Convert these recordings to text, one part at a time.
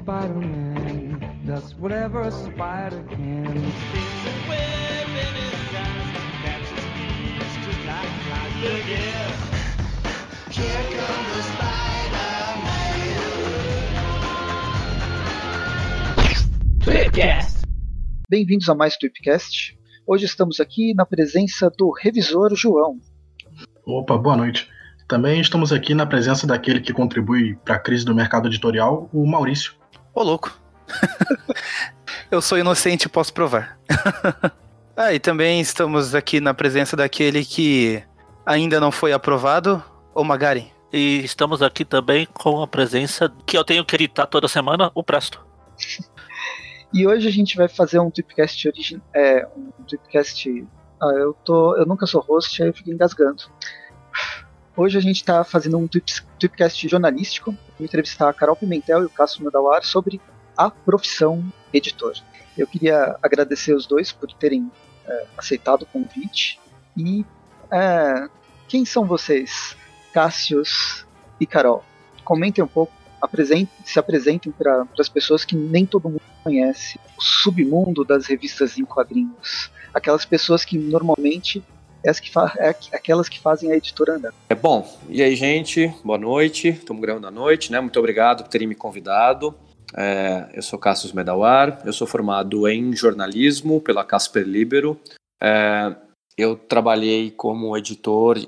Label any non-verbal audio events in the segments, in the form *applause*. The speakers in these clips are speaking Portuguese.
Spider-Man does whatever a spider can. A web in his eyes, catches thieves just like flies. Look. Here comes the Spider-Man. Tweepcast. Bem-vindos a mais Tweepcast. Hoje estamos aqui na presença do revisor João. Opa, boa noite. Também estamos aqui na presença daquele que contribui para a crise do mercado editorial, o Maurício. Ô, louco. *laughs* Eu sou inocente e posso provar. *laughs* ah, e também estamos aqui na presença daquele que ainda não foi aprovado, o Magari. E estamos aqui também com a presença que eu tenho que editar toda semana, o Presto. *laughs* e hoje a gente vai fazer um Tweepcast origin... é, um Tweepcast... Ah, eu, tô... eu nunca sou host, aí eu fico engasgando. Hoje a gente está fazendo um tweetcast jornalístico, vou entrevistar a Carol Pimentel e o Cássio Medawar sobre a profissão editor. Eu queria agradecer os dois por terem é, aceitado o convite. E é, quem são vocês, Cássius e Carol? Comentem um pouco, apresentem, se apresentem para as pessoas que nem todo mundo conhece o submundo das revistas em quadrinhos. Aquelas pessoas que normalmente é, que é aquelas que fazem a editora andar. É bom. E aí, gente, boa noite. Estamos gravando à noite, né? Muito obrigado por terem me convidado. É, eu sou Cassius Medawar, eu sou formado em jornalismo pela Casper Libero. É, eu trabalhei como editor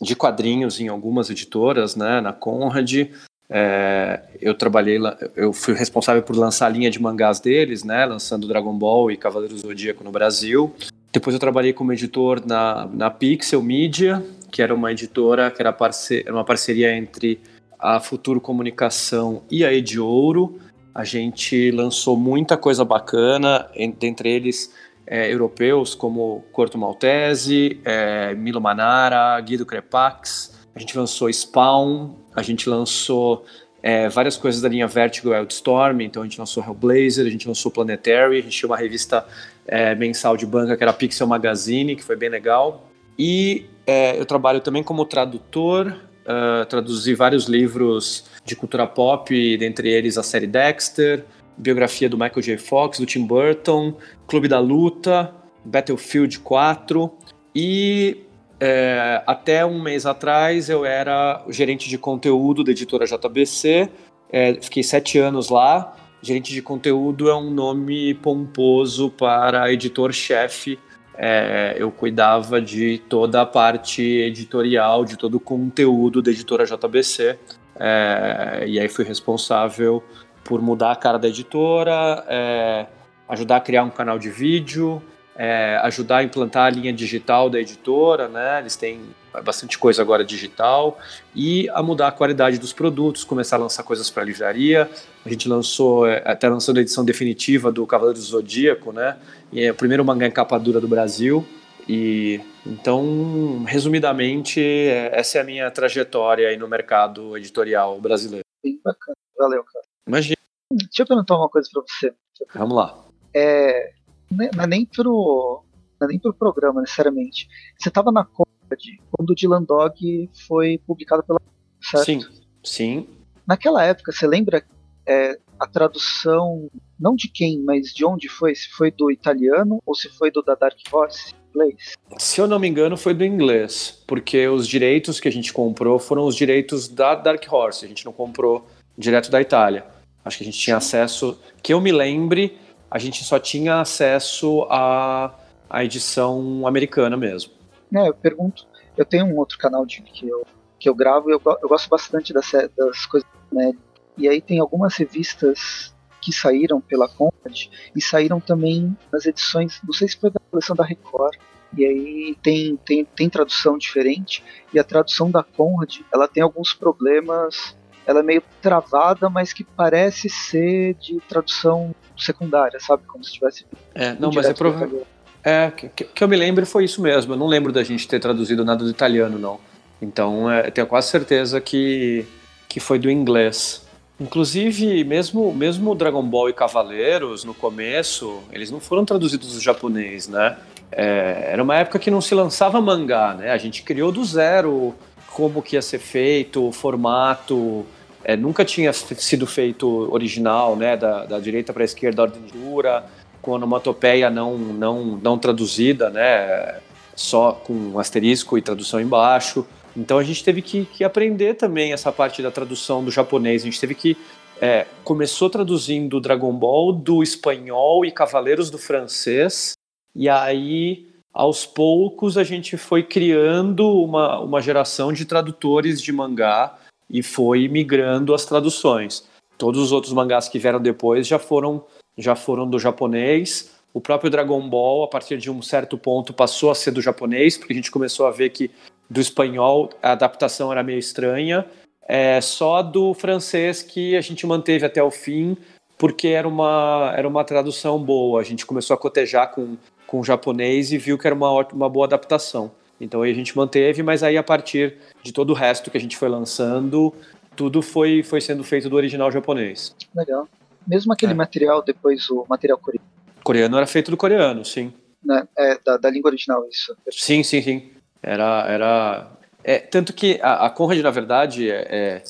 de quadrinhos em algumas editoras, né, na Conrad. É, eu trabalhei, eu fui responsável por lançar a linha de mangás deles, né, lançando Dragon Ball e Cavaleiros do Zodíaco no Brasil. Depois eu trabalhei como editor na, na Pixel Media, que era uma editora que era, parce uma parceria entre a Futuro Comunicação e a Ediouro. A gente lançou muita coisa bacana, dentre eles é, europeus como Corto Maltese, é, Milo Manara, Guido Crepax. A gente lançou Spawn, a gente lançou é, várias coisas da linha Vertigo Wildstorm, então a gente lançou Hellblazer, a gente lançou Planetary, a gente tinha uma revista é, mensal de banca que era Pixel Magazine, que foi bem legal. E é, eu trabalho também como tradutor, uh, traduzi vários livros de cultura pop, dentre eles a série Dexter, biografia do Michael J. Fox, do Tim Burton, Clube da Luta, Battlefield 4 e é, até um mês atrás eu era gerente de conteúdo da editora JBC, é, fiquei sete anos lá. Gerente de conteúdo é um nome pomposo para editor-chefe. É, eu cuidava de toda a parte editorial, de todo o conteúdo da editora JBC. É, e aí fui responsável por mudar a cara da editora, é, ajudar a criar um canal de vídeo, é, ajudar a implantar a linha digital da editora, né? Eles têm bastante coisa agora digital e a mudar a qualidade dos produtos, começar a lançar coisas para a livraria. A gente lançou, é, até lançando a edição definitiva do Cavaleiro do Zodíaco, né? E é o primeiro mangá em capa dura do Brasil. E então, resumidamente, é, essa é a minha trajetória aí no mercado editorial brasileiro. Bem bacana, valeu, cara. Imagina. Deixa eu perguntar uma coisa para você. Vamos lá. É, não é nem pro, não é nem pro programa necessariamente. Você estava na Conrad quando o Dylan Dog foi publicado pela. Certo? Sim, sim. Naquela época, você lembra é, a tradução, não de quem, mas de onde foi? Se foi do italiano ou se foi do da Dark Horse? Inglês? Se eu não me engano, foi do inglês, porque os direitos que a gente comprou foram os direitos da Dark Horse, a gente não comprou direto da Itália. Acho que a gente tinha acesso, que eu me lembre, a gente só tinha acesso à, à edição americana mesmo. É, eu pergunto, eu tenho um outro canal de, que, eu, que eu gravo e eu, eu gosto bastante das, das coisas né? E aí tem algumas revistas que saíram pela Conrad e saíram também nas edições, não sei se foi da coleção da Record, e aí tem, tem, tem tradução diferente, e a tradução da Conrad, ela tem alguns problemas ela é meio travada, mas que parece ser de tradução secundária, sabe? Como se tivesse. É, não, mas é provável. É, que, que, eu me lembro foi isso mesmo. Eu não lembro da gente ter traduzido nada do italiano, não. Então, é, eu tenho quase certeza que, que foi do inglês. Inclusive, mesmo, mesmo Dragon Ball e Cavaleiros, no começo, eles não foram traduzidos do japonês, né? É, era uma época que não se lançava mangá, né? A gente criou do zero como que ia ser feito, o formato, é, nunca tinha sido feito original, né, da, da direita para a esquerda, ordem dura, com onomatopeia não, não, não traduzida, né, só com asterisco e tradução embaixo. Então a gente teve que, que aprender também essa parte da tradução do japonês. A gente teve que é, começou traduzindo Dragon Ball do espanhol e Cavaleiros do francês, e aí aos poucos a gente foi criando uma, uma geração de tradutores de mangá e foi migrando as traduções. Todos os outros mangás que vieram depois já foram já foram do japonês. O próprio Dragon Ball, a partir de um certo ponto, passou a ser do japonês, porque a gente começou a ver que do espanhol a adaptação era meio estranha. É só do francês que a gente manteve até o fim, porque era uma, era uma tradução boa. A gente começou a cotejar com, com o japonês e viu que era uma, uma boa adaptação. Então aí a gente manteve, mas aí a partir de todo o resto que a gente foi lançando, tudo foi, foi sendo feito do original japonês. Legal. Mesmo aquele é. material, depois o material coreano. Coreano era feito do coreano, sim. Né? É, da, da língua original, isso. Sim, sim, sim. Era. era é, tanto que a, a Conrad, na verdade, é, é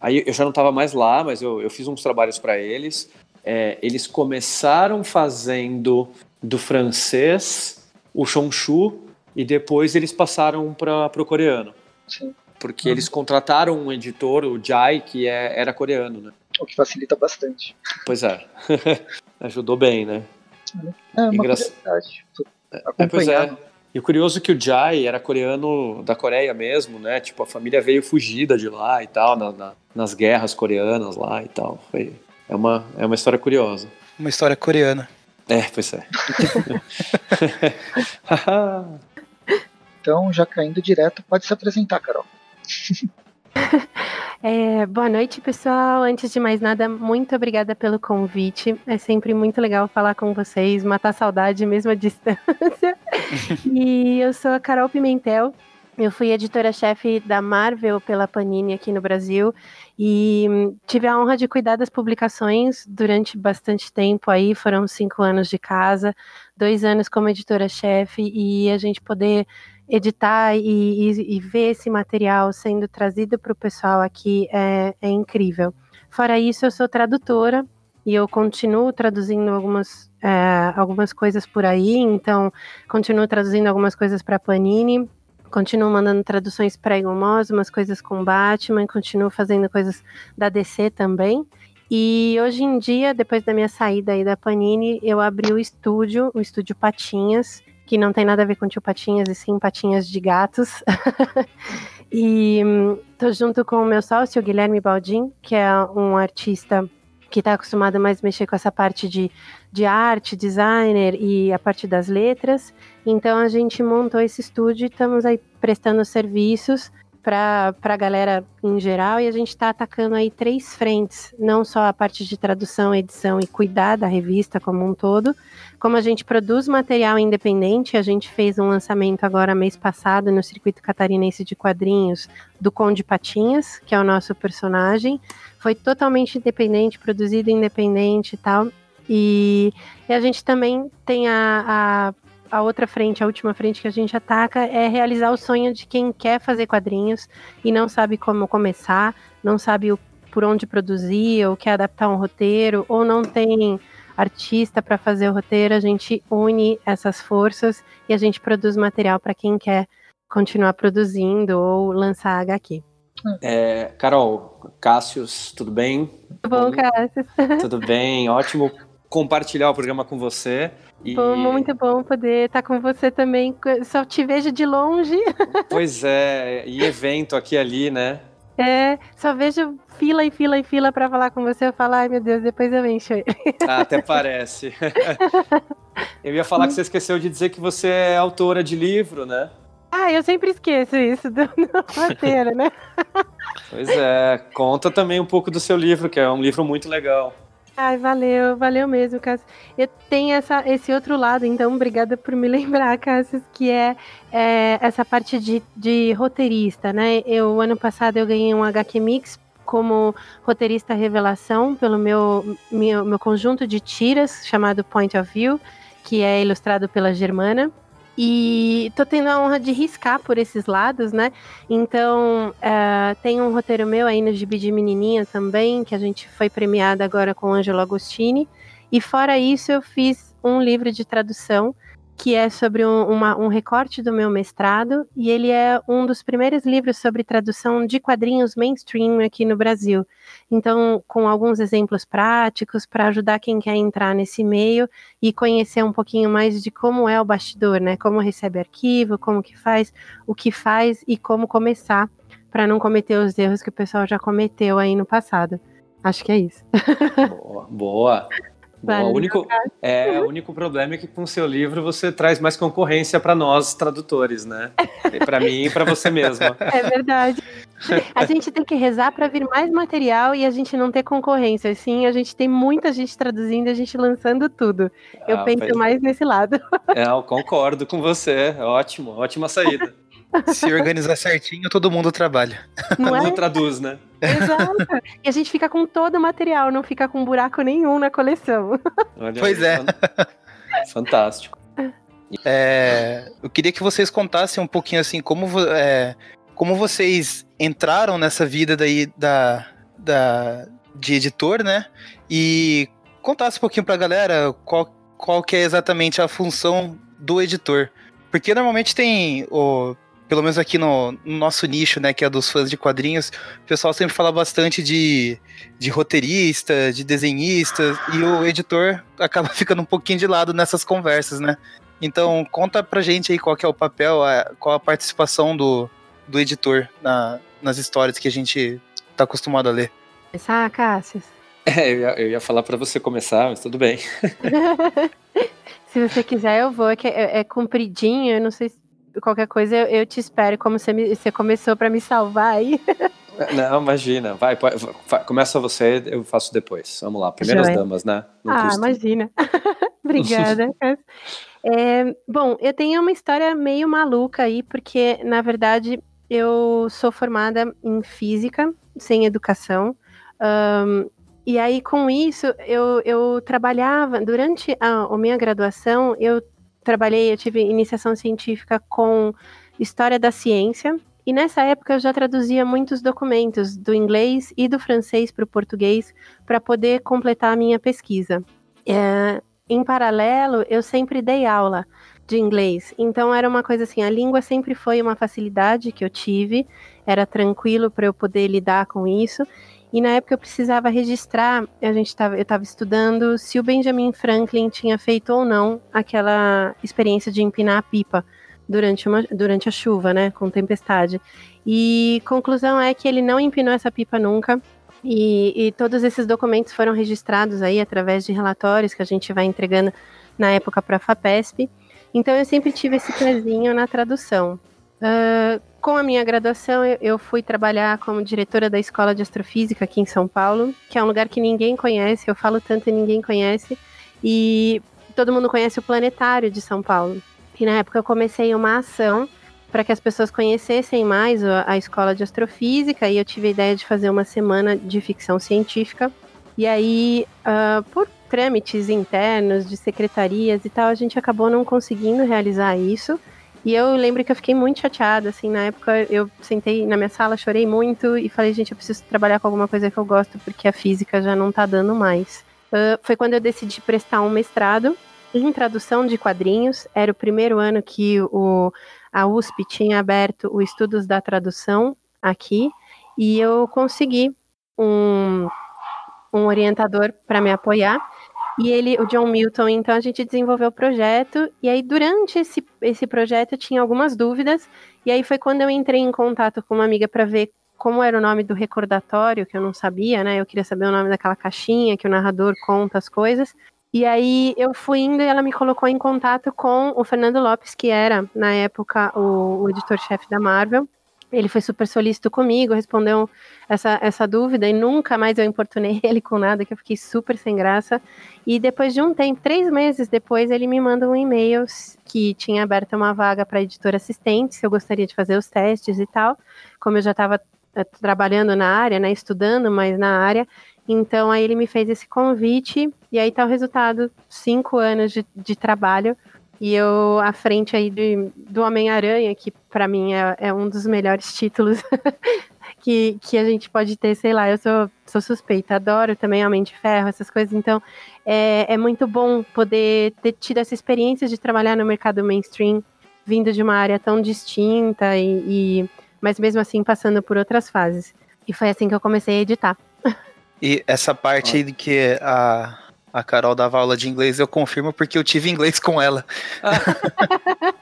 aí eu já não estava mais lá, mas eu, eu fiz uns trabalhos para eles. É, eles começaram fazendo do francês o Chonshu e depois eles passaram para o coreano. Sim. Porque uhum. eles contrataram um editor, o Jai, que é, era coreano, né? O que facilita bastante. Pois é. *laughs* Ajudou bem, né? É uma Engra... curiosidade. É, pois é. E o curioso é que o Jai era coreano da Coreia mesmo, né? Tipo, a família veio fugida de lá e tal, na, na, nas guerras coreanas lá e tal. Foi, é, uma, é uma história curiosa. Uma história coreana. É, pois é. *laughs* *laughs* Então, já caindo direto, pode se apresentar, Carol. *laughs* É, boa noite, pessoal. Antes de mais nada, muito obrigada pelo convite. É sempre muito legal falar com vocês, matar saudade mesmo à *laughs* distância. e eu sou a Carol Pimentel. Eu fui editora-chefe da Marvel pela Panini aqui no Brasil e tive a honra de cuidar das publicações durante bastante tempo aí. Foram cinco anos de casa, dois anos como editora-chefe e a gente poder editar e, e, e, ver esse material sendo trazido para o pessoal aqui é, é, incrível. Fora isso, eu sou tradutora e eu continuo traduzindo algumas, é, algumas coisas por aí, então continuo traduzindo algumas coisas para Panini, continuo mandando traduções para Igomos, umas coisas com Batman, continuo fazendo coisas da DC também. E hoje em dia, depois da minha saída aí da Panini, eu abri o estúdio, o estúdio Patinhas, que não tem nada a ver com tio Patinhas, e sim Patinhas de gatos. *laughs* e tô junto com o meu sócio, Guilherme Baldin, que é um artista que está acostumado mais a mexer com essa parte de, de arte, designer e a parte das letras. Então a gente montou esse estúdio e estamos aí prestando serviços para a galera em geral e a gente está atacando aí três frentes, não só a parte de tradução, edição e cuidar da revista como um todo, como a gente produz material independente, a gente fez um lançamento agora mês passado no circuito catarinense de quadrinhos do Conde Patinhas, que é o nosso personagem, foi totalmente independente, produzido independente e tal. E, e a gente também tem a, a a outra frente, a última frente que a gente ataca é realizar o sonho de quem quer fazer quadrinhos e não sabe como começar, não sabe o, por onde produzir, ou quer adaptar um roteiro, ou não tem artista para fazer o roteiro. A gente une essas forças e a gente produz material para quem quer continuar produzindo ou lançar HQ. É, Carol, Cássius, tudo bem? Tudo bom, Cássius? *laughs* Tudo bem, ótimo compartilhar o programa com você. E... Bom, muito bom poder estar com você também. Só te vejo de longe. *laughs* Pois é, e evento aqui ali, né? É, só vejo fila e fila e fila para falar com você. Eu falo, ai meu Deus, depois eu encho ele. Ah, até parece. *laughs* eu ia falar que você esqueceu de dizer que você é autora de livro, né? Ah, eu sempre esqueço isso *laughs* do, do roteiro, né? Pois é, conta também um pouco do seu livro, que é um livro muito legal. Ai, valeu, valeu mesmo, Cassius. Eu tenho essa, esse outro lado, então obrigada por me *laughs* lembrar, Cassius, que é, é, essa parte de, de roteirista, né? Eu, ano passado, eu ganhei um HQ Mix como roteirista revelação pelo meu, meu, meu conjunto de tiras chamado Point of View, que é ilustrado pela Germana. E tô tendo a honra de riscar por esses lados, né? Então, uh, tem um roteiro meu aí no Gibi de Menininha também, que a gente foi premiada agora com Angelo Agostini. E fora isso, eu fiz um livro de tradução que é sobre um, uma, um, recorte do meu mestrado, e ele é um dos primeiros livros sobre tradução de quadrinhos mainstream aqui no Brasil. Então, com alguns exemplos práticos para ajudar quem quer entrar nesse meio e conhecer um pouquinho mais de como é o bastidor, né? Como recebe arquivo, como que faz, o que faz e como começar para não cometer os erros que o pessoal já cometeu aí no passado. Acho que é isso. Boa. boa. O, único, é, o único problema é que com o seu livro você traz mais concorrência para nós tradutores, né? Para mim e para você mesma. *laughs* É verdade. A gente tem que rezar para vir mais material e a gente não ter concorrência. Sim, a gente tem muita gente traduzindo e a gente lançando tudo. Eu ah, penso mais nesse lado. É, eu concordo com você. Ótimo, ótima saída. Se organizar certinho, todo mundo trabalha. Não todo é? mundo traduz, né? Exato. E a gente fica com todo o material, não fica com buraco nenhum na coleção. Olha pois aí, é. Fantástico. É, eu queria que vocês contassem um pouquinho assim como, é, como vocês entraram nessa vida daí da, da, de editor, né? E contasse um pouquinho pra galera qual, qual que é exatamente a função do editor. Porque normalmente tem o pelo menos aqui no, no, nosso nicho, né, que é dos fãs de quadrinhos, o pessoal sempre fala bastante de, de roteirista, de desenhista, e o editor acaba *laughs* ficando um pouquinho de lado nessas conversas, né? Então, conta pra gente aí qual que é o papel, a, qual a participação do, do editor na, nas histórias que a gente tá acostumado a ler. Começar, Cássio? *laughs* É, eu ia, eu ia falar para você começar, mas tudo bem. *laughs* Se você quiser, eu vou. É, é, é compridinho, eu não sei se qualquer coisa eu, eu te espero, como você, me, você começou para me salvar aí. *laughs* Não, imagina. Vai, vai, vai, começa você, eu faço depois. Vamos lá, primeiras Joia. damas, né? Não ah, custa. imagina. *laughs* Obrigada. *laughs* é, bom, eu tenho uma história meio maluca aí, porque, na verdade, eu sou formada em física, sem educação. Um, e aí, com isso, eu, eu trabalhava, durante a, a minha graduação, eu trabalhei, eu tive iniciação científica com história da ciência. E nessa época eu já traduzia muitos documentos do inglês e do francês para o português para poder completar a minha pesquisa. É, em paralelo, eu sempre dei aula de inglês. Então era uma coisa assim, a língua sempre foi uma facilidade que eu tive, era tranquilo para eu poder lidar com isso. E na época eu precisava registrar, a gente tava, eu estava estudando se o Benjamin Franklin tinha feito ou não aquela experiência de empinar a pipa durante, uma, durante a chuva, né, com tempestade. E conclusão é que ele não empinou essa pipa nunca. E, e todos esses documentos foram registrados aí através de relatórios que a gente vai entregando na época para a FAPESP. Então eu sempre tive esse pezinho na tradução. Uh, com a minha graduação, eu fui trabalhar como diretora da Escola de Astrofísica aqui em São Paulo, que é um lugar que ninguém conhece, eu falo tanto e ninguém conhece. E todo mundo conhece o Planetário de São Paulo. E na época eu comecei uma ação para que as pessoas conhecessem mais a, Escola de Astrofísica, e eu tive a ideia de fazer uma semana de ficção científica. E aí, uh, por trâmites internos de secretarias e tal, a gente acabou não conseguindo realizar isso. E eu lembro que eu fiquei muito chateada, assim, na época eu sentei na minha sala, chorei muito e falei, gente, eu preciso trabalhar com alguma coisa que eu gosto, porque a física já não tá dando mais. Uh, foi quando eu decidi prestar um mestrado em tradução de quadrinhos. Era o primeiro ano que o, a USP tinha aberto o Estudos da Tradução aqui, e eu consegui um, um orientador para me apoiar. E ele, o John Milton, então a gente desenvolveu o projeto, e aí durante esse, esse projeto eu tinha algumas dúvidas, e aí foi quando eu entrei em contato com uma amiga para ver como era o nome do recordatório, que eu não sabia, né? Eu queria saber o nome daquela caixinha que o narrador conta as coisas. E aí eu fui indo e ela me colocou em contato com o Fernando Lopes, que era, na época, o, o editor-chefe da Marvel. Ele foi super solícito comigo, respondeu essa, essa dúvida e nunca mais eu importunei *laughs* ele com nada, que eu fiquei super sem graça. E depois de um tempo, três meses depois, ele me manda um e-mail que tinha aberto uma vaga para editor assistente, se eu gostaria de fazer os testes e tal. Como eu já estava eh, trabalhando na área, né, estudando mais na área, então aí ele me fez esse convite e aí tá o resultado, cinco anos de, de trabalho E eu, à frente aí de, do Homem-Aranha, que para mim é, é, um dos melhores títulos *laughs* que, que a gente pode ter, sei lá, eu sou, sou suspeita, adoro também Homem de Ferro, essas coisas, então é, é muito bom poder ter tido essa experiência de trabalhar no mercado mainstream, vindo de uma área tão distinta, e, e mas mesmo assim passando por outras fases. E foi assim que eu comecei a editar. E essa parte de que a, a Carol dava aula de inglês, eu confirmo porque eu tive inglês com ela. *laughs*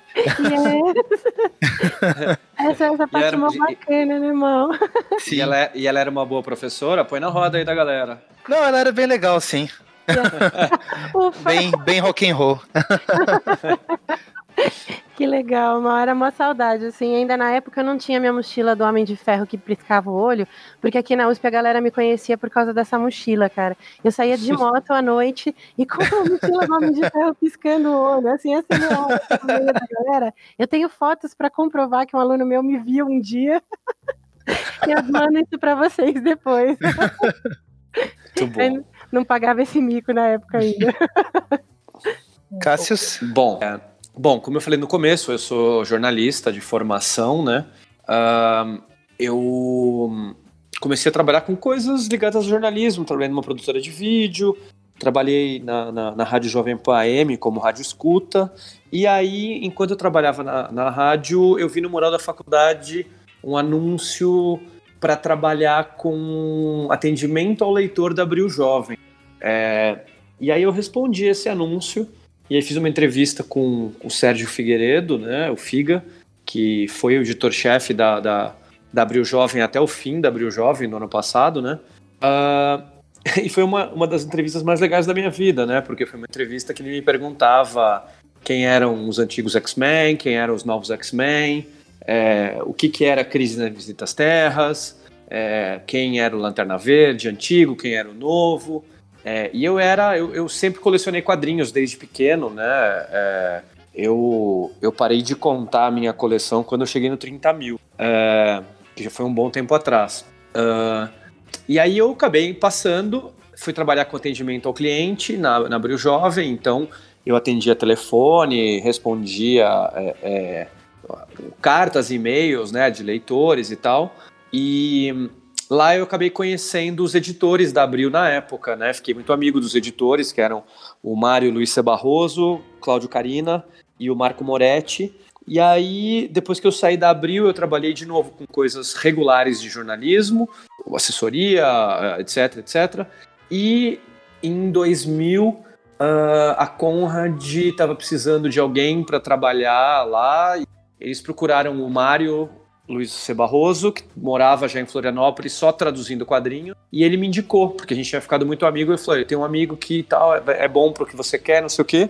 essa, essa parte é uma bacana, né, irmão? Sim. E ela, é, e ela era uma boa professora? Põe na roda aí da galera. Não, ela era bem legal, sim. *laughs* bem, bem rock and roll. *laughs* Que legal, uma era uma saudade, assim, ainda na época eu não tinha minha mochila do Homem de Ferro que piscava o olho, porque aqui na USP a galera me conhecia por causa dessa mochila, cara. Eu saía de *laughs* moto à noite e com a mochila do Homem de Ferro piscando o olho, assim, assim, no da galera. Eu tenho fotos para comprovar que um aluno meu me viu um dia. e eu mando isso para vocês depois. *laughs* Muito bom. não pagava esse mico na época ainda. *laughs* Cássius? Bom, é, Bom, como eu falei no começo, eu sou jornalista de formação, né? Uh, eu comecei a trabalhar com coisas ligadas ao jornalismo, trabalhei numa produtora de vídeo, trabalhei na, na, na Rádio Jovem Pan AM como rádio escuta, e aí, enquanto eu trabalhava na, na rádio, eu vi no mural da faculdade um anúncio para trabalhar com atendimento ao leitor da Abril Jovem. É, e aí eu respondi esse anúncio, e aí fiz uma entrevista com o Sérgio Figueiredo, né, o Figa, que foi o editor-chefe da, da, da Abril Jovem até o fim da Abril Jovem no ano passado, né? Uh, *laughs* e foi uma, uma das entrevistas mais legais da minha vida, né? Porque foi uma entrevista que ele me perguntava quem eram os antigos X-Men, quem eram os novos X-Men, é, o que, que era a crise nas Visita às Terras, é, quem era o Lanterna Verde antigo, quem era o novo. É, e eu era, eu, eu, sempre colecionei quadrinhos desde pequeno, né? É, eu, eu parei de contar a minha coleção quando eu cheguei no 30 mil, é, que já foi um bom tempo atrás. Uh, e aí eu acabei passando, fui trabalhar com atendimento ao cliente na, na Abril Jovem, então eu atendia telefone, respondia é, é, cartas, e-mails, né, de leitores e tal. E Lá eu acabei conhecendo os editores da Abril na época, né? Fiquei muito amigo dos editores, que eram o Mário Luiz. Barroso, Cláudio Carina e o Marco Moretti. E aí, depois que eu saí da Abril, eu trabalhei de novo com coisas regulares de jornalismo, assessoria, eh, etc, etc. E em 2000, uh, ah, a Conrad estava precisando de alguém para trabalhar lá. Eles procuraram o Mário Luiz C. Barroso, que morava já em Florianópolis, só traduzindo quadrinho, e ele me indicou, porque a gente tinha ficado muito amigo, eu tenho um amigo que tal, é, é bom pro que você quer, não sei o quê.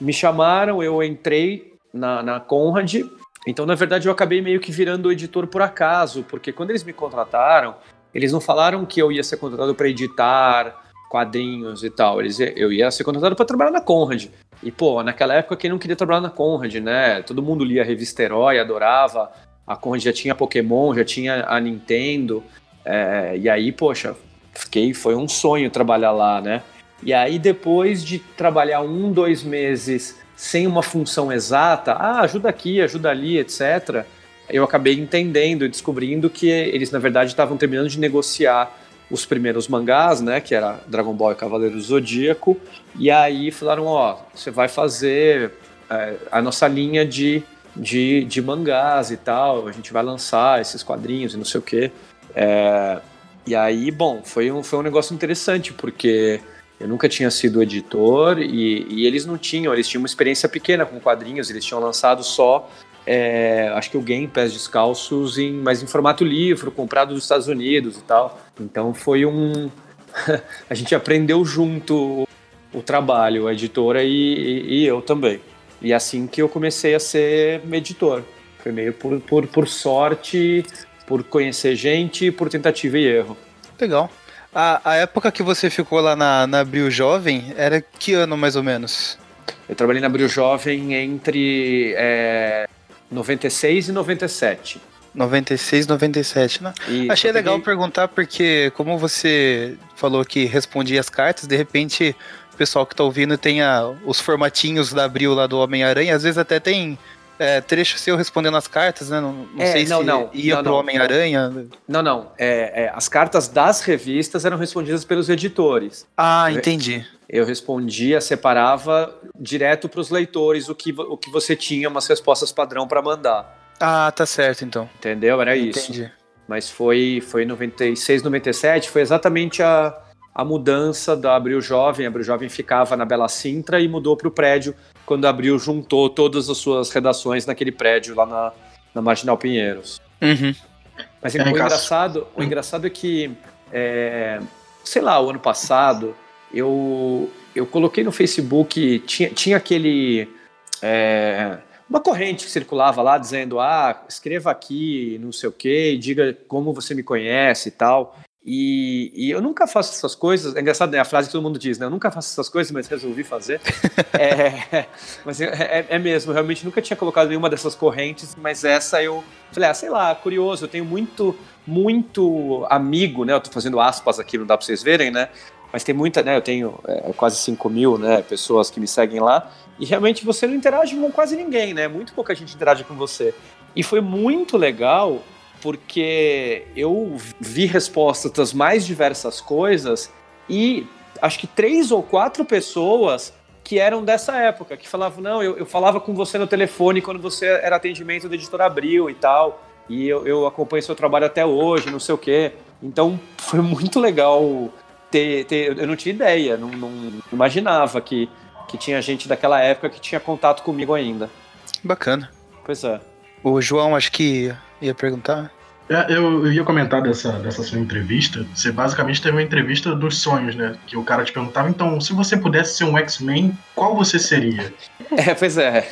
Me chamaram, eu entrei na, na Conrad, então na verdade eu acabei meio que virando editor por acaso, porque quando eles me contrataram, eles não falaram que eu ia ser contratado para editar quadrinhos e tal, eles, eu ia ser contratado para trabalhar na Conrad. E, pô, naquela época quem não queria trabalhar na Conrad, né? Todo mundo lia a revista Herói, adorava a Conrad já tinha Pokémon, já tinha a Nintendo, é, e aí, poxa, fiquei, foi um sonho trabalhar lá, né? E aí, depois de trabalhar um, dois meses sem uma função exata, ah, ajuda aqui, ajuda ali, etc., eu acabei entendendo e descobrindo que eles, na verdade, estavam terminando de negociar os primeiros mangás, né, que era Dragon Ball e Cavaleiro do Zodíaco, e aí falaram, ó, você vai fazer é, a nossa linha de de, de mangás e tal. A gente vai lançar esses quadrinhos e não sei o quê. É, e aí, bom, foi um, foi um negócio interessante, porque eu nunca tinha sido editor e, e eles não tinham, eles tinham uma experiência pequena com quadrinhos, eles tinham lançado só, é, acho que o Game Pés Descalços, em, mas em formato livro, comprado dos Estados Unidos e tal. Então foi um. *laughs* a gente aprendeu junto o trabalho, a editora e, e, e eu também. E assim que eu comecei a ser editor. Foi meio por, por, por sorte, por conhecer gente, por tentativa e erro. Legal. A, a época que você ficou lá na, na Abril Jovem era que ano mais ou menos? Eu trabalhei na Abril Jovem entre é, 96 e 97. 96, 97, né? Isso, Achei legal peguei... perguntar porque, como você falou que respondia as cartas, de repente pessoal que tá ouvindo tenha os formatinhos da Abril lá do Homem-Aranha. Às vezes até tem é, trecho seu respondendo as cartas, né? Não, não É, sei não, se não, ia não, pro. Homem-Aranha. Não, não. É, é, as cartas das revistas eram respondidas pelos editores. Ah, entendi. Eu respondia, separava direto para os leitores o que, o que você tinha, umas respostas padrão para mandar. Ah, tá certo então. Entendeu? Era isso. Entendi. Mas foi foi em 96, 97, foi exatamente a, a mudança da Abril Jovem. A Abril Jovem ficava na Bela Sintra e mudou para o prédio quando a Abril juntou todas as suas redações naquele prédio lá na, na Marginal Pinheiros. Uhum. Mas É, o, engraçado, o engraçado é que, é, sei lá, o ano passado, eu, eu coloquei no Facebook, tinha, tinha aquele. é, uma corrente que circulava lá dizendo: ah, escreva aqui, não sei o quê, diga como você me conhece e tal. E, e eu nunca faço essas coisas. É engraçado, né? A frase que todo mundo diz, né? Eu nunca faço essas coisas, mas resolvi fazer. *laughs* É, mas é, é- é mesmo, realmente nunca tinha colocado nenhuma dessas correntes, mas essa eu falei, ah, sei lá, curioso, eu tenho muito, muito amigo, né? Eu tô fazendo aspas aqui, não dá pra vocês verem, né? Mas tem muita, né? Eu tenho é, quase 5 mil né, pessoas que me seguem lá, e realmente você não interage com quase ninguém, né? Muito pouca gente interage com você. E foi muito legal porque eu vi respostas das mais diversas coisas e acho que três ou quatro pessoas que eram dessa época, que falavam, não, eu, eu falava com você no telefone quando você era atendimento do Editor Abril e tal, e eu, eu acompanho seu trabalho até hoje, não sei o quê. Então *laughs* foi muito legal ter, ter eu não tinha ideia, não, não imaginava que, que tinha gente daquela época que tinha contato comigo ainda. Bacana. Pois é. O João, acho que ia perguntar. É, eu, eu ia comentar dessa, dessa sua entrevista. Você basicamente teve uma entrevista dos sonhos, né? Que o cara te perguntava, então, se você pudesse ser um X-Men, qual você seria? *laughs* É, pois é.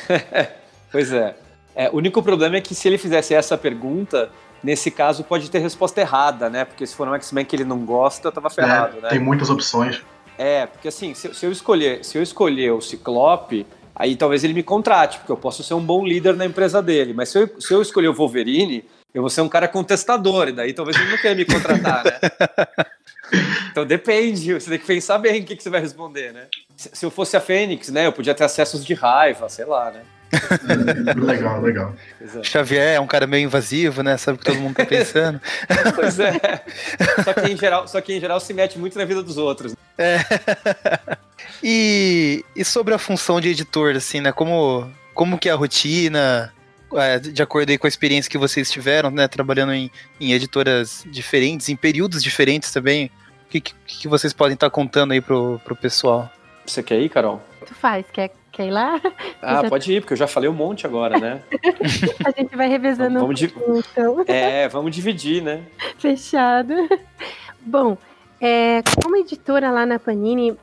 *laughs* pois é. é. O único problema é que se ele fizesse essa pergunta, nesse caso pode ter resposta errada, né? Porque se for um X-Men que ele não gosta, tava ferrado, É, né? Tem muitas opções. É, porque assim, se, se eu escolher, se eu escolher o Ciclope, aí talvez ele me contrate, porque eu posso ser um bom líder na empresa dele. Mas se eu, se eu escolher o Wolverine, eu vou ser um cara contestador, e daí talvez ele não queira me contratar, né? *laughs* Então depende, você tem que pensar bem o que, que você vai responder, né? Se, se eu fosse a Fênix, né, eu podia ter acessos de raiva, sei lá, né? *laughs* legal, legal. É. Xavier é um cara meio invasivo, né? Sabe o que todo mundo tá pensando. *laughs* Pois é. Só que, em geral, só que em geral se mete muito na vida dos outros. É. e, e sobre a função de editor, assim, né? Como, como que é a rotina, é, de acordo aí com a experiência que vocês tiveram, né? Trabalhando em, em editoras diferentes, em períodos diferentes também. O que, que, que vocês podem estar contando aí pro, pro pessoal? Você quer ir, Carol? Tu faz, quer, quer ir lá? *laughs* Ah, Já- pode ir, porque eu já falei um monte agora, né? *laughs* A gente vai revezando Vamos um de- pouquinho, então. *laughs* É, vamos dividir, né? Fechado. Bom, é, como editora lá na Panini,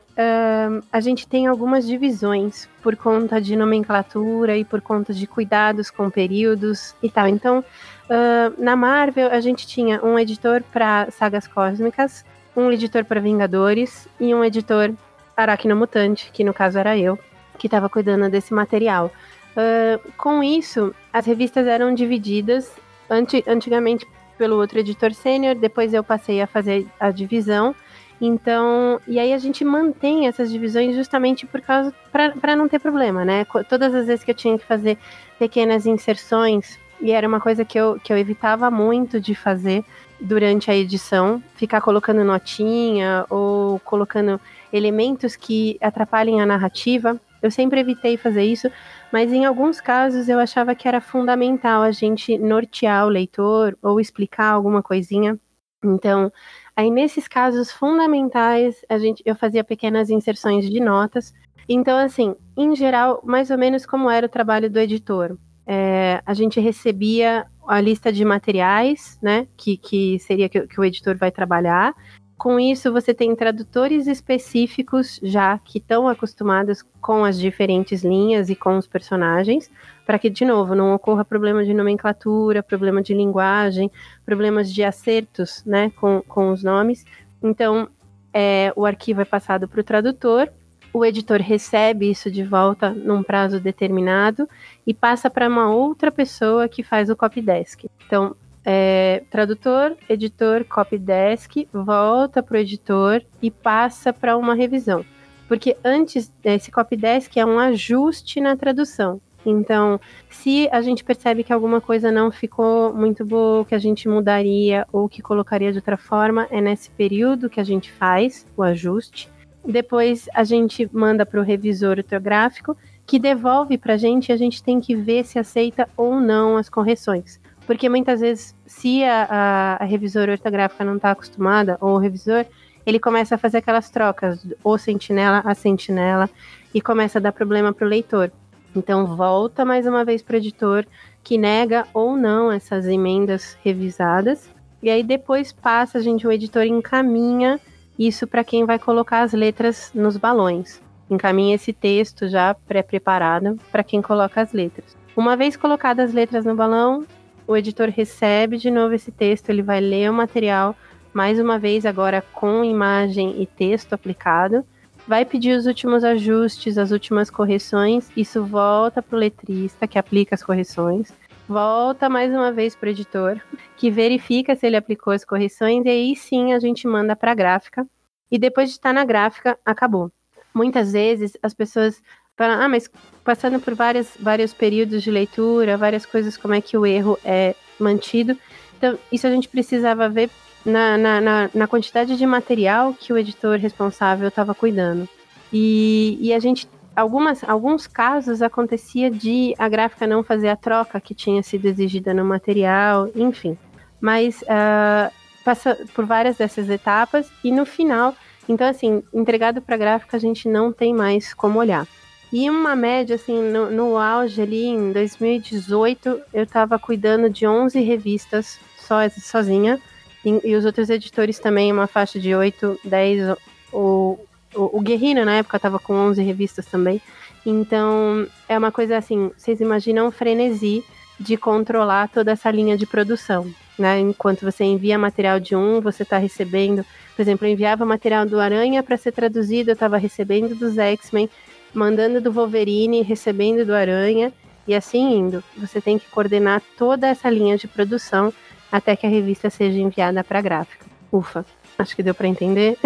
a gente tem algumas divisões por conta de nomenclatura e por conta de cuidados com períodos e tal. Então, ahn, na Marvel, a gente tinha um editor para sagas cósmicas, um editor para Vingadores e um editor aracnomutante, que no caso era eu, que estava cuidando desse material. Ahn, com isso, as revistas eram divididas anti- antigamente pelo outro editor sênior, depois eu passei a fazer a divisão. Então, e aí a gente mantém essas divisões justamente por causa para não ter problema, né? Todas as vezes que eu tinha que fazer pequenas inserções, e era uma coisa que eu, que eu evitava muito de fazer durante a edição, ficar colocando notinha ou colocando elementos que atrapalhem a narrativa. Eu sempre evitei fazer isso, mas em alguns casos eu achava que era fundamental a gente nortear o leitor ou explicar alguma coisinha. Então, aí nesses casos fundamentais, a gente, eu fazia pequenas inserções de notas. Então, assim, em geral, mais ou menos como era o trabalho do editor. É, a gente recebia a lista de materiais, né, que, que seria que, que o editor vai trabalhar. Com isso, você tem tradutores específicos já que estão acostumados com as diferentes linhas e com os personagens, para que, de novo, não ocorra problema de nomenclatura, problema de linguagem, problemas de acertos né, com, com os nomes. Então, é, o arquivo é passado para o tradutor, o editor recebe isso de volta num prazo determinado e passa para uma outra pessoa que faz o copy desk. Então, é, tradutor, editor, copy desk, volta para o editor e passa para uma revisão. Porque antes, esse copy desk é um ajuste na tradução. Então, se a gente percebe que alguma coisa não ficou muito boa, que a gente mudaria ou que colocaria de outra forma, é nesse período que a gente faz o ajuste. Depois a gente manda para o revisor ortográfico, que devolve para a gente e a gente tem que ver se aceita ou não as correções. Porque muitas vezes, se a, a, a revisora ortográfica não está acostumada, ou o revisor, ele começa a fazer aquelas trocas, ou sentinela a sentinela, e começa a dar problema para o leitor. Então, volta mais uma vez para o editor, que nega ou não essas emendas revisadas, e aí depois passa, a gente, o editor encaminha isso para quem vai colocar as letras nos balões. Encaminha esse texto já pré-preparado para quem coloca as letras. Uma vez colocadas as letras no balão, o editor recebe de novo esse texto, ele vai ler o material, mais uma vez agora com imagem e texto aplicado, vai pedir os últimos ajustes, as últimas correções, isso volta para o letrista que aplica as correções, volta mais uma vez para o editor, que verifica se ele aplicou as correções, e aí sim a gente manda para a gráfica, e depois de estar na gráfica, acabou. Muitas vezes as pessoas falam, ah, mas passando por várias, vários períodos de leitura, várias coisas, como é que o erro é mantido. Então, isso a gente precisava ver na, na, na, na quantidade de material que o editor responsável estava cuidando. E, e a gente, algumas, alguns casos acontecia de a gráfica não fazer a troca que tinha sido exigida no material, enfim. Mas uh, passa por várias dessas etapas e no final, então assim, entregado para gráfica a gente não tem mais como olhar. E uma média, assim, no, no auge ali, em 2018, eu estava cuidando de 11 revistas só, sozinha. E, e, os outros editores também, uma faixa de 8, 10. O, o, o Guerrino, na época, estava com 11 revistas também. Então, é uma coisa assim, vocês imaginam frenesi de controlar toda essa linha de produção. Né? Enquanto você envia material de um, você está recebendo. Por exemplo, eu enviava material do Aranha para ser traduzido, eu estava recebendo dos X-Men mandando do Wolverine, recebendo do Aranha e assim indo. Você tem que coordenar toda essa linha de produção até que a revista seja enviada para a gráfica. Ufa, acho que deu para entender.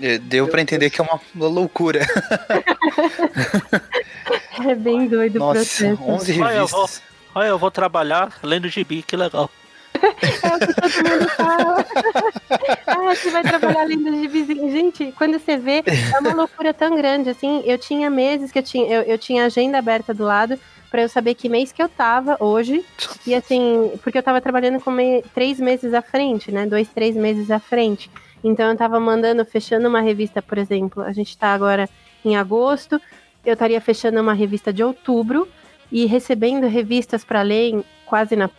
É, deu para entender que é uma, loucura. *laughs* é bem doido Nossa, o processo. 11 revistas. Olha, eu vou, olha, eu vou trabalhar lendo gibi, que legal. *laughs* É o que todo mundo fala. *laughs* ah, você vai trabalhar lendo de vizinho. Gente, quando você vê, é uma loucura tão grande. Assim, eu tinha meses que eu tinha, eu, eu tinha agenda aberta do lado para eu saber que mês que eu tava hoje. E assim, porque eu tava trabalhando com me, três meses à frente, né? Dois, três meses à frente. Então eu tava mandando, fechando uma revista, por exemplo. A gente tá agora em agosto. Eu estaria fechando uma revista de outubro e recebendo revistas para ler quase na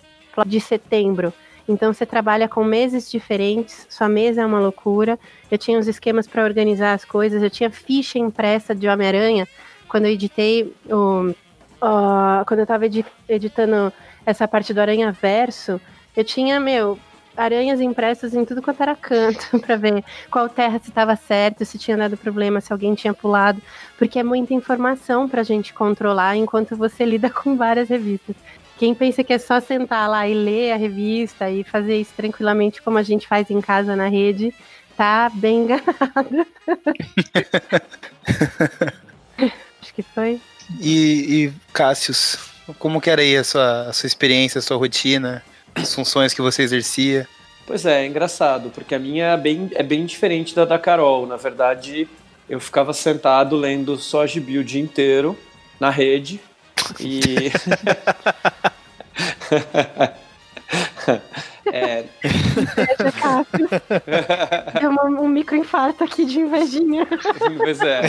de setembro. Então você trabalha com meses diferentes, sua mesa é uma loucura. Eu tinha uns esquemas para organizar as coisas, eu tinha ficha impressa de Homem-Aranha quando eu editei o. Uh, quando eu estava editando essa parte do Aranha Verso, eu tinha, meu, aranhas impressas em tudo quanto era canto *laughs* para ver qual terra se estava certo, se tinha dado problema, se alguém tinha pulado, porque é muita informação para a gente controlar enquanto você lida com várias revistas. Quem pensa que é só sentar lá e ler a revista e fazer isso tranquilamente como a gente faz em casa na rede, tá bem enganado. *laughs* Acho que foi. E, e Cássius, como que era aí a sua, a sua experiência, a sua rotina, as funções que você exercia? Pois é, é engraçado, porque a minha é bem, é bem diferente da da Carol. Na verdade, eu ficava sentado lendo só gibi o dia inteiro na rede, e. *laughs* é. Deu um microinfarto aqui de invejinha. Pois é.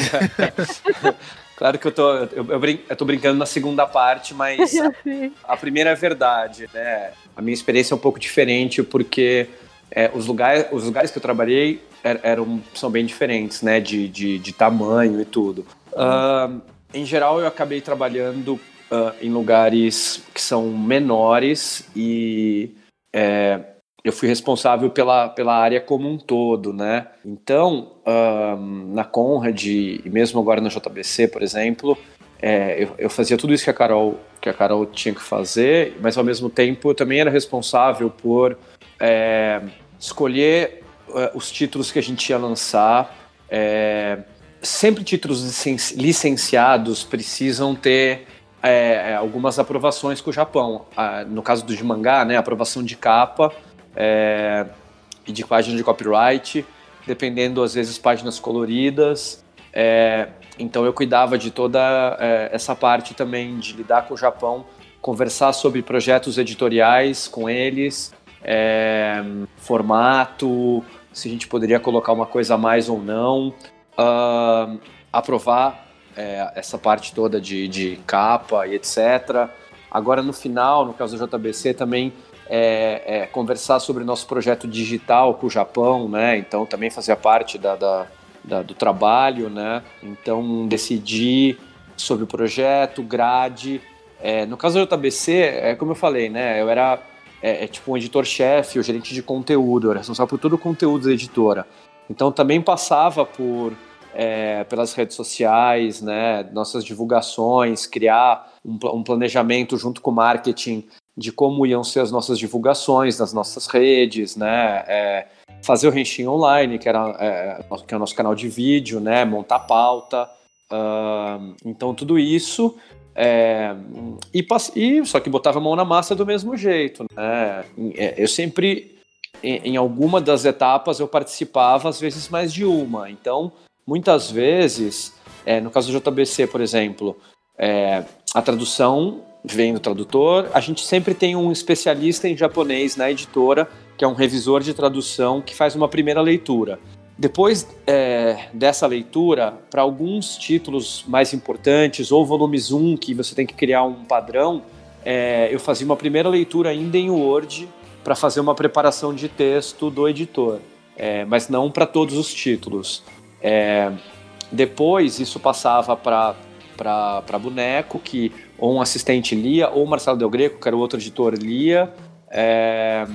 *laughs* Claro que eu tô, eu, eu, brin eu tô brincando na segunda parte, mas *laughs* a, primeira é verdade, né? A minha experiência é um pouco diferente, porque é, os, lugares, os lugares que eu trabalhei er, eram, são bem diferentes, né? De, de, de tamanho e tudo. Uh, em geral, eu acabei trabalhando uh, em lugares que são menores e é, eu fui responsável pela, pela área como um todo, né? Então, uh, na Conrad e mesmo agora na JBC, por exemplo, é, eu, eu, fazia tudo isso que a Carol que a Carol tinha que fazer, mas ao mesmo tempo eu também era responsável por é, escolher uh, os títulos que a gente ia lançar, é, sempre títulos licen- licenciados precisam ter é, é, algumas aprovações com o Japão. Ah, no caso do de mangá, né, aprovação de capa é, de página de copyright, dependendo às vezes páginas coloridas. É, então eu cuidava de toda é, essa parte também de lidar com o Japão, conversar sobre projetos editoriais com eles, é, formato, se a gente poderia colocar uma coisa a mais ou não, ah, aprovar é, essa parte toda de, de capa e etc. Agora no final, no caso do JBC, também é, é, conversar sobre nosso projeto digital com o Japão, né? Então também fazia parte da, da, da- do trabalho, né? Então decidir sobre o projeto, grade. É, no caso do JBC, é como eu falei, né? Eu era é, é tipo um editor-chefe, o gerente de conteúdo, era responsável por todo o conteúdo da editora. Então também passava por é, pelas redes sociais, né, nossas divulgações, criar um, um planejamento junto com o marketing de como iam ser as nossas divulgações nas nossas redes, né, é, fazer o Renshin Online, que, era, é, que é o nosso canal de vídeo, né, montar pauta, ahn, então tudo isso é, e, e só que botava a mão na massa do mesmo jeito, né? É, Eu sempre em, em alguma das etapas eu participava, às vezes mais de uma. Então, muitas vezes, é, no caso do JBC, por exemplo, é, a tradução vem do tradutor. A gente sempre tem um especialista em japonês na editora, que é um revisor de tradução que faz uma primeira leitura. Depois é, dessa leitura, para alguns títulos mais importantes, ou volumes 1, que você tem que criar um padrão, é, eu fazia uma primeira leitura ainda em Word para fazer uma preparação de texto do editor, é, mas não para todos os títulos. É, depois isso passava para Boneco, que ou um assistente lia, ou o Marcelo Del Greco, que era o outro editor, lia. É,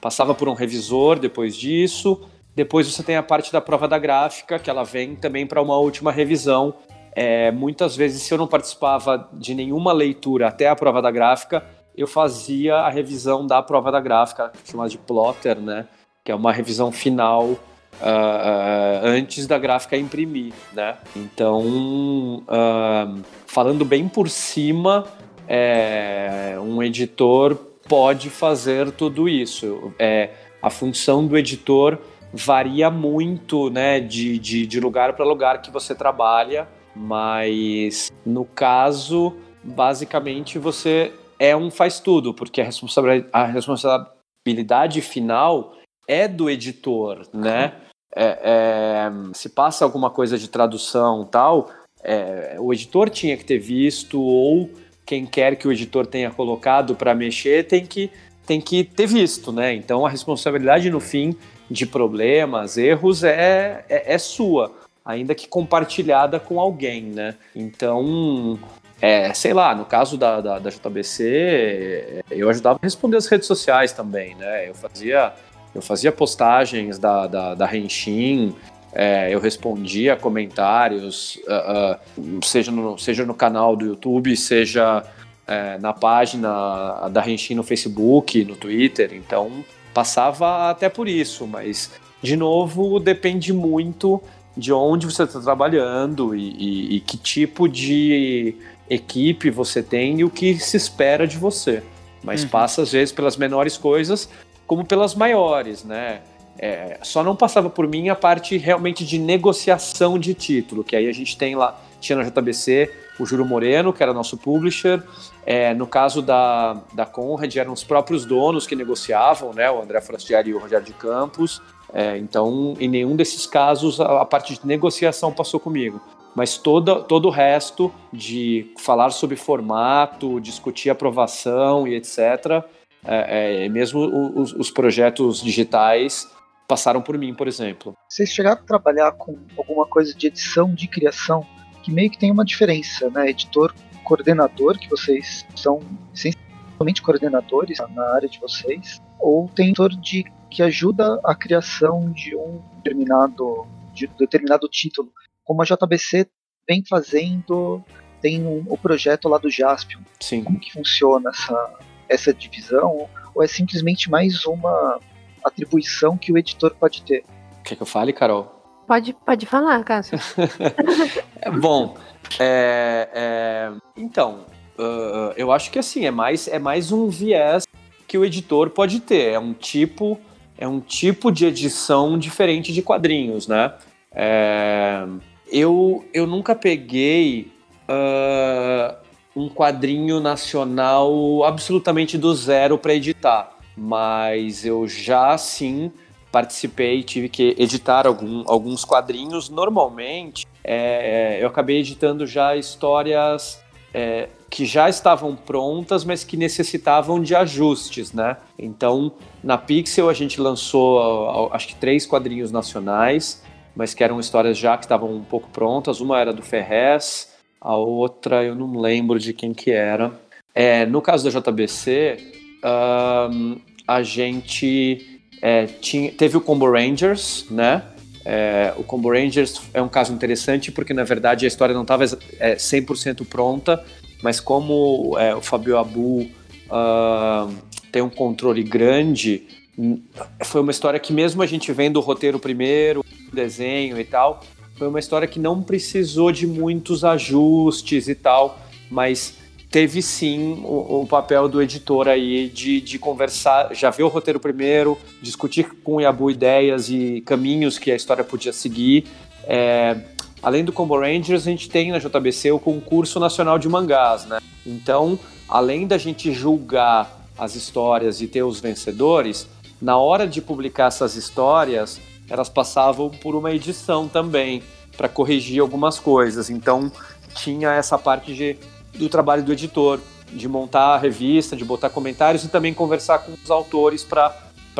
passava por um revisor depois disso. Depois você tem a parte da prova da gráfica, que ela vem também para uma última revisão. É, muitas vezes, se eu não participava de nenhuma leitura até a prova da gráfica, eu fazia a revisão da prova da gráfica, chamada de plotter, né? Que é uma revisão final ah, antes da gráfica imprimir, né? Então, ah, falando bem por cima, é, um editor pode fazer tudo isso. É, a função do editor varia muito, né, de, de, de lugar para lugar que você trabalha, mas no caso, basicamente você é um faz tudo, porque a responsabilidade, a responsabilidade final é do editor, né? É, é, se passa alguma coisa de tradução tal, é, o editor tinha que ter visto ou quem quer que o editor tenha colocado para mexer tem que tem que ter visto, né? Então a responsabilidade no fim de problemas, erros é, é, é sua, ainda que compartilhada com alguém, né? Então, é, sei lá, no caso da, da, da JBC, eu ajudava a responder as redes sociais também, né? Eu fazia, eu fazia postagens da, da, da Henshin, é, eu respondia comentários, uh, uh, seja, no, seja no canal do YouTube, seja é, na página da Henshin no Facebook, no Twitter, então passava até por isso, mas de novo depende muito de onde você está trabalhando e, e, e, que tipo de equipe você tem e o que se espera de você. Mas uhum. passa às vezes pelas menores coisas como pelas maiores, né? É, só não passava por mim a parte realmente de negociação de título, que aí a gente tem lá, tinha na JBC o Juro Moreno, que era nosso publisher. É, no caso da, da Conrad, eram os próprios donos que negociavam, né? O André Forastieri e o Rogério de Campos. É, então, em nenhum desses casos, a, a, parte de negociação passou comigo. Mas toda, todo o resto de falar sobre formato, discutir aprovação e etc., é, é, mesmo os, os projetos digitais passaram por mim, por exemplo. Vocês chegaram a trabalhar com alguma coisa de edição, de criação, que meio que tem uma diferença, né? Editor, coordenador, que vocês são essencialmente coordenadores na área de vocês, ou tem editor de que ajuda a criação de um determinado, de um determinado título, como a JBC vem fazendo, tem um, o projeto lá do Jaspion. Sim. Como que funciona essa, essa divisão? Ou é simplesmente mais uma atribuição que o editor pode ter? Quer que eu fale, Carol? Pode, pode falar, Cássio. *laughs* *laughs* É bom, é, é, então, uh, eu acho que assim, é mais, é mais um viés que o editor pode ter. É um tipo, é um tipo de edição diferente de quadrinhos, né? É, eu, eu nunca peguei uh, um quadrinho nacional absolutamente do zero para editar, mas eu já sim participei, tive que editar algum, alguns quadrinhos. Normalmente, é, eu acabei editando já histórias é, que já estavam prontas, mas que necessitavam de ajustes, né? Então, na Pixel a gente lançou, acho que três quadrinhos nacionais, mas que eram histórias já que estavam um pouco prontas. Uma era do Ferrez, a outra eu não lembro de quem que era. É, no caso da JBC, um, a gente é, tinha, teve o Combo Rangers, né? É, o Combo Rangers é um caso interessante porque, na verdade, a história não estava é, 100% pronta, mas como é, o Fabio Abu uh, tem um controle grande, foi uma história que mesmo a gente vendo o roteiro primeiro, o desenho e tal, foi uma história que não precisou de muitos ajustes e tal, mas teve sim o, o, papel do editor aí de, de conversar, já ver o roteiro primeiro, discutir com o Yabu ideias e caminhos que a história podia seguir. É, além do Combo Rangers, a gente tem na JBC o concurso nacional de mangás, né? Então, além da gente julgar as histórias e ter os vencedores, na hora de publicar essas histórias, elas passavam por uma edição também para corrigir algumas coisas. Então tinha essa parte de, do trabalho do editor, de montar a revista, de botar comentários e também conversar com os autores para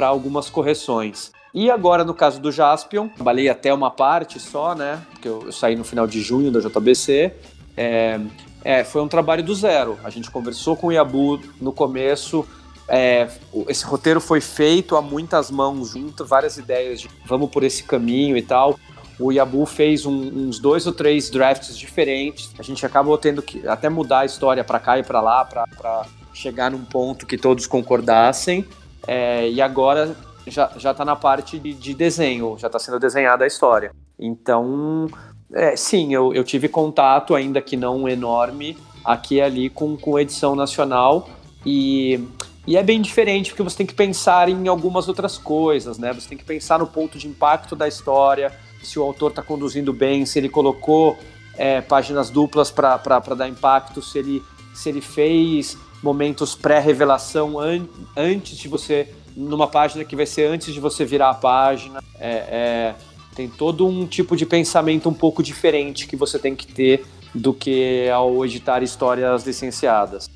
algumas correções. E agora, no caso do Jaspion, trabalhei até uma parte só, né? Porque eu, eu saí no final de junho da JBC. É, é, foi um trabalho do zero. A gente conversou com o Yabu no começo, é, esse roteiro foi feito a muitas mãos junto, várias ideias de vamos por esse caminho e tal. O Yabu fez um, uns dois ou três drafts diferentes. A gente acabou tendo que até mudar a história para cá e para lá para chegar num ponto que todos concordassem. É, e agora já, já tá na parte de, de desenho, já está sendo desenhada a história. Então, é, sim, eu, eu tive contato, ainda que não enorme, aqui e ali com, com edição nacional. E e é bem diferente porque você tem que pensar em algumas outras coisas, né? Você tem que pensar no ponto de impacto da história, se o autor está conduzindo bem, se ele colocou é, páginas duplas para dar impacto, se ele, se ele fez momentos pré-revelação an antes de você. numa página que vai ser antes de você virar a página. É, é, tem todo um tipo de pensamento um pouco diferente que você tem que ter do que ao editar histórias licenciadas.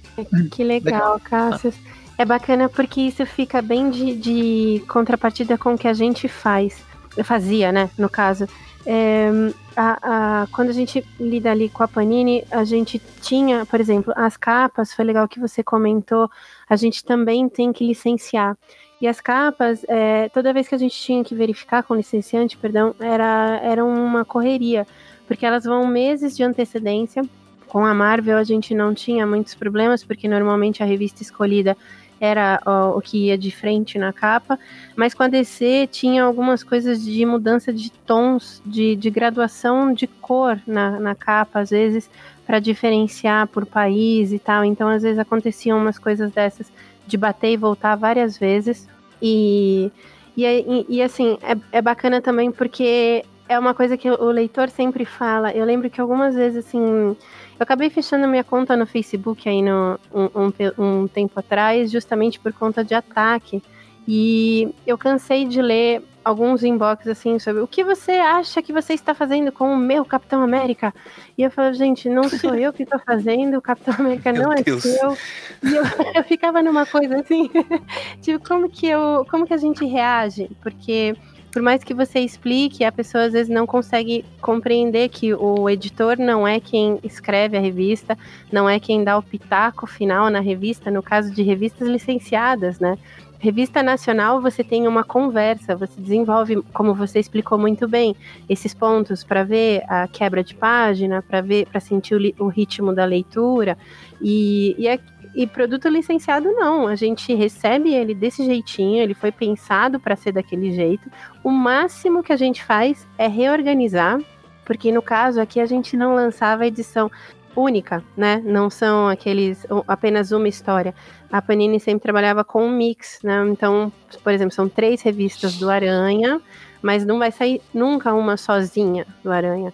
Que legal, Cássio. É bacana porque isso fica bem de, de contrapartida com o que a gente faz. Fazia, né, no caso. É, a, a, quando a gente lida ali com a Panini, a gente tinha, por exemplo, as capas, foi legal que você comentou, a gente também tem que licenciar. E as capas, é, toda vez que a gente tinha que verificar com licenciante, perdão, era, era uma correria, porque elas vão meses de antecedência. Com a Marvel a gente não tinha muitos problemas, porque normalmente a revista escolhida era ó, o que ia de frente na capa, mas com a DC tinha algumas coisas de mudança de tons, de, de graduação de cor na, na capa, às vezes para diferenciar por país e tal. Então, às vezes aconteciam umas coisas dessas de bater e voltar várias vezes. E, e, e, assim, é, é bacana também porque é uma coisa que o leitor sempre fala. Eu lembro que algumas vezes, assim, eu acabei fechando minha conta no Facebook aí no, um, um, um tempo atrás, justamente por conta de ataque. E eu cansei de ler alguns inbox assim sobre o que você acha que você está fazendo com o meu Capitão América. E eu falo, gente, não sou eu que estou fazendo, o Capitão América *laughs* não é seu. E eu, *laughs* eu ficava numa coisa assim, *laughs* tipo, como que eu, como que a gente reage? Porque por mais que você explique, a pessoa às vezes não consegue compreender que o editor não é quem escreve a revista, não é quem dá o pitaco final na revista, no caso de revistas licenciadas, né? Revista nacional, você tem uma conversa, você desenvolve, como você explicou muito bem, esses pontos para ver a quebra de página, para ver, para sentir o, o, ritmo da leitura. E, e é, e produto licenciado não, a gente recebe ele desse jeitinho, ele foi pensado para ser daquele jeito. O máximo que a gente faz é reorganizar, porque no caso aqui a gente não lançava edição única, né? Não são aqueles apenas uma história. A Panini sempre trabalhava com um mix, né? Então, por exemplo, são três revistas do Aranha, mas não vai sair nunca uma sozinha do Aranha.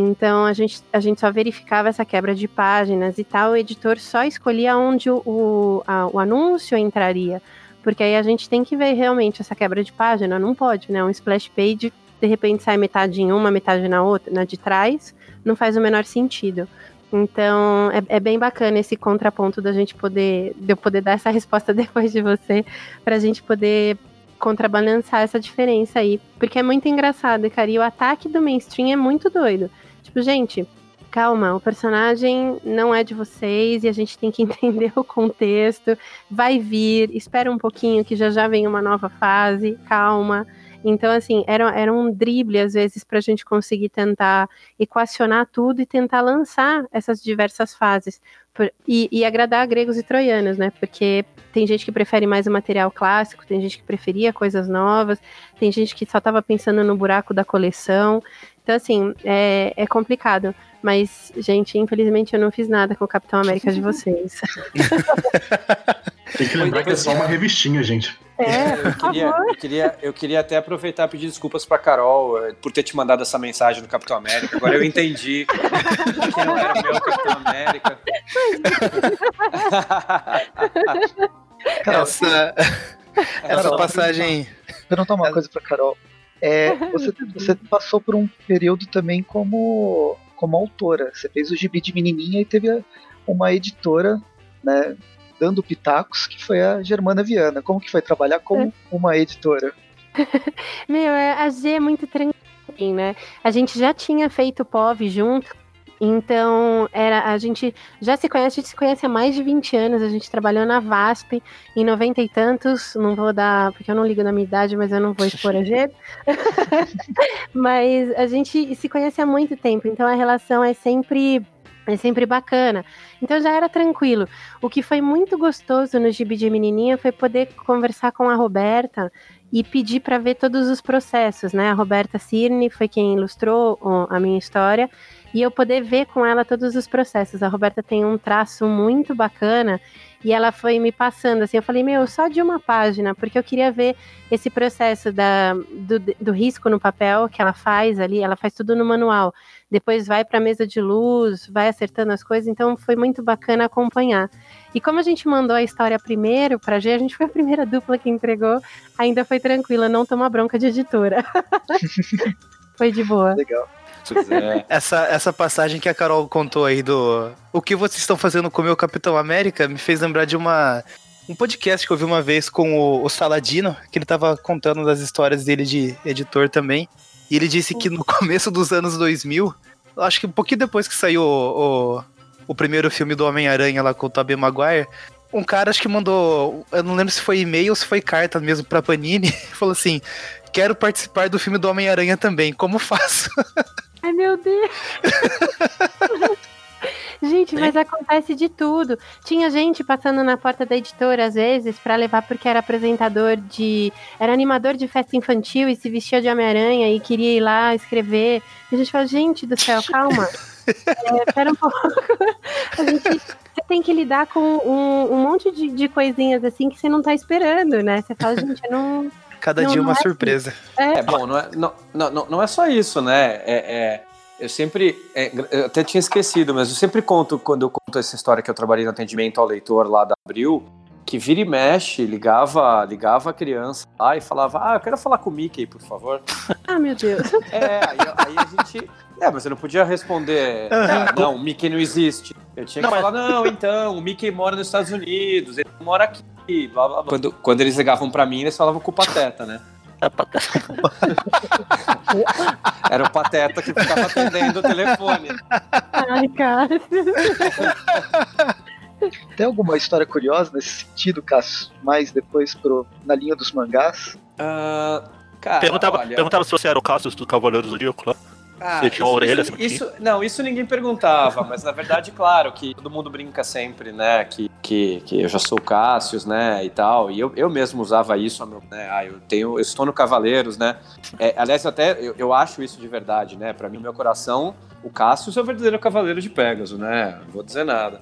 Então a gente, a gente só verificava essa quebra de páginas e tal, o editor só escolhia onde o, o, a, o anúncio entraria. Porque aí a gente tem que ver realmente essa quebra de página, não pode, né? Um splash page, de repente sai metade em uma, metade na outra, na de trás, não faz o menor sentido. Então é, é, bem bacana esse contraponto da gente poder, de eu poder dar essa resposta *laughs* depois de você, para a gente poder contrabalançar essa diferença aí. Porque é muito engraçado, cara. E o ataque do mainstream é muito doido. Tipo, gente, calma, o personagem não é de vocês e a gente tem que *laughs* entender o contexto. Vai vir, espera um pouquinho que já já vem uma nova fase, calma. Então, assim, era, era um drible, às vezes, para a gente conseguir tentar equacionar tudo e tentar lançar essas diversas fases. Por, e, e, agradar gregos e troianos, né? Porque tem gente que prefere mais o material clássico, tem gente que preferia coisas novas, tem gente que só estava pensando no buraco da coleção. Então, assim, é, é complicado. Mas, gente, infelizmente eu não fiz nada com o Capitão América de vocês. Tem que lembrar que é só uma revistinha, gente. É, eu, queria, eu, queria, eu queria até aproveitar e pedir desculpas pra Carol eh, por ter te mandado essa mensagem do Capitão América. Agora eu entendi *laughs* que não era o meu Capitão América. essa, essa passagem. Perguntar uma coisa pra Carol. É, *laughs* você, você passou por um período também como, como autora. Você fez o gibi de menininha e teve uma editora, né, dando pitacos, que foi a Germana Viana. Como que foi trabalhar como é. uma editora? *laughs* Meu, é, a G é muito tranquilo, né? A gente já tinha feito POV junto, então, era, a gente já se conhece, a gente se conhece há mais de 20 anos, a gente trabalhou na VASP em 90 e tantos, não vou dar, porque eu não ligo na minha idade, mas eu não vou expor a G. *laughs* mas a gente se conhece há muito tempo, então a relação é sempre é sempre bacana. Então já era tranquilo. O que foi muito gostoso no Gibi de Menininha foi poder conversar com a Roberta e pedir para ver todos os processos, né? A Roberta Cirne foi quem ilustrou a minha história e eu poder ver com ela todos os processos. A Roberta tem um traço muito bacana e ela foi me passando assim. Eu falei, meu, só de uma página, porque eu queria ver esse processo da, do, do risco no papel que ela faz ali. Ela faz tudo no manual. Depois vai para a mesa de luz, vai acertando as coisas. Então foi muito bacana acompanhar. E como a gente mandou a história primeiro para G, a gente foi a primeira dupla que entregou. Ainda foi tranquila, não toma bronca de editora. *laughs* foi de boa. Legal. Essa, essa passagem que a Carol contou aí do o que vocês estão fazendo com o meu Capitão América me fez lembrar de uma um podcast que eu vi uma vez com o, o Saladino, que ele tava contando das histórias dele de editor também. E ele disse que no *laughs* começo dos anos 2000, acho que um pouquinho depois que saiu o, o, o primeiro filme do Homem-Aranha lá com o Tobey Maguire, um cara acho que mandou, eu não lembro se foi e-mail ou se foi carta mesmo pra Panini, *laughs* falou assim: "Quero participar do filme do Homem-Aranha também, como faço?" *laughs* Ai, meu Deus. *laughs* Gente, mas acontece de tudo. Tinha gente passando na porta da editora, às vezes, para levar porque era apresentador de. Era animador de festa infantil e se vestia de Homem-Aranha e queria ir lá escrever. E a gente fala, gente do céu, calma. *laughs* é, pera um pouco. a gente. Você tem que lidar com um, um monte de, de, coisinhas assim que você não tá esperando, né? Você fala, gente, eu não. Cada não, dia uma é surpresa. Assim. É, bom, não é, não, não, não é só isso, né? É, é eu sempre. É, eu até tinha esquecido, mas eu sempre conto, quando eu conto essa história que eu trabalhei no atendimento ao leitor lá da Abril, que vira e mexe, ligava, ligava a criança lá e falava: Ah, eu quero falar com o Mickey, por favor. *laughs* Ah, meu Deus. É, aí, aí a gente. É, mas eu não podia responder. Uhum. Não, o Mickey não existe. Eu tinha que não, falar: mas... Não, então, o Mickey mora nos Estados Unidos, ele mora aqui blá blá blá. Quando, quando eles ligavam pra mim, eles falavam com o Pateta, né? É *laughs* Era o Pateta que ficava atendendo o telefone. Ai, cara. Tem alguma história curiosa nesse sentido, Cássio? Mais depois pro, na linha dos mangás? Uh, cara, perguntava, olha... perguntava se você era o Cassius do Cavaleiro do Zodíaco lá. Ah, Você tinha uma isso- orelha, não isso- não, isso ninguém perguntava, mas na verdade, claro, que todo mundo brinca sempre, né, que, que, que eu já sou o Cássius, né, e tal, e eu, eu mesmo usava isso, meu, né, ah, eu tenho, eu estou no Cavaleiros, né, É, aliás, até eu, eu acho isso de verdade, né, pra mim, no meu coração, o Cássius é o verdadeiro Cavaleiro de Pegasus, né, não vou dizer nada.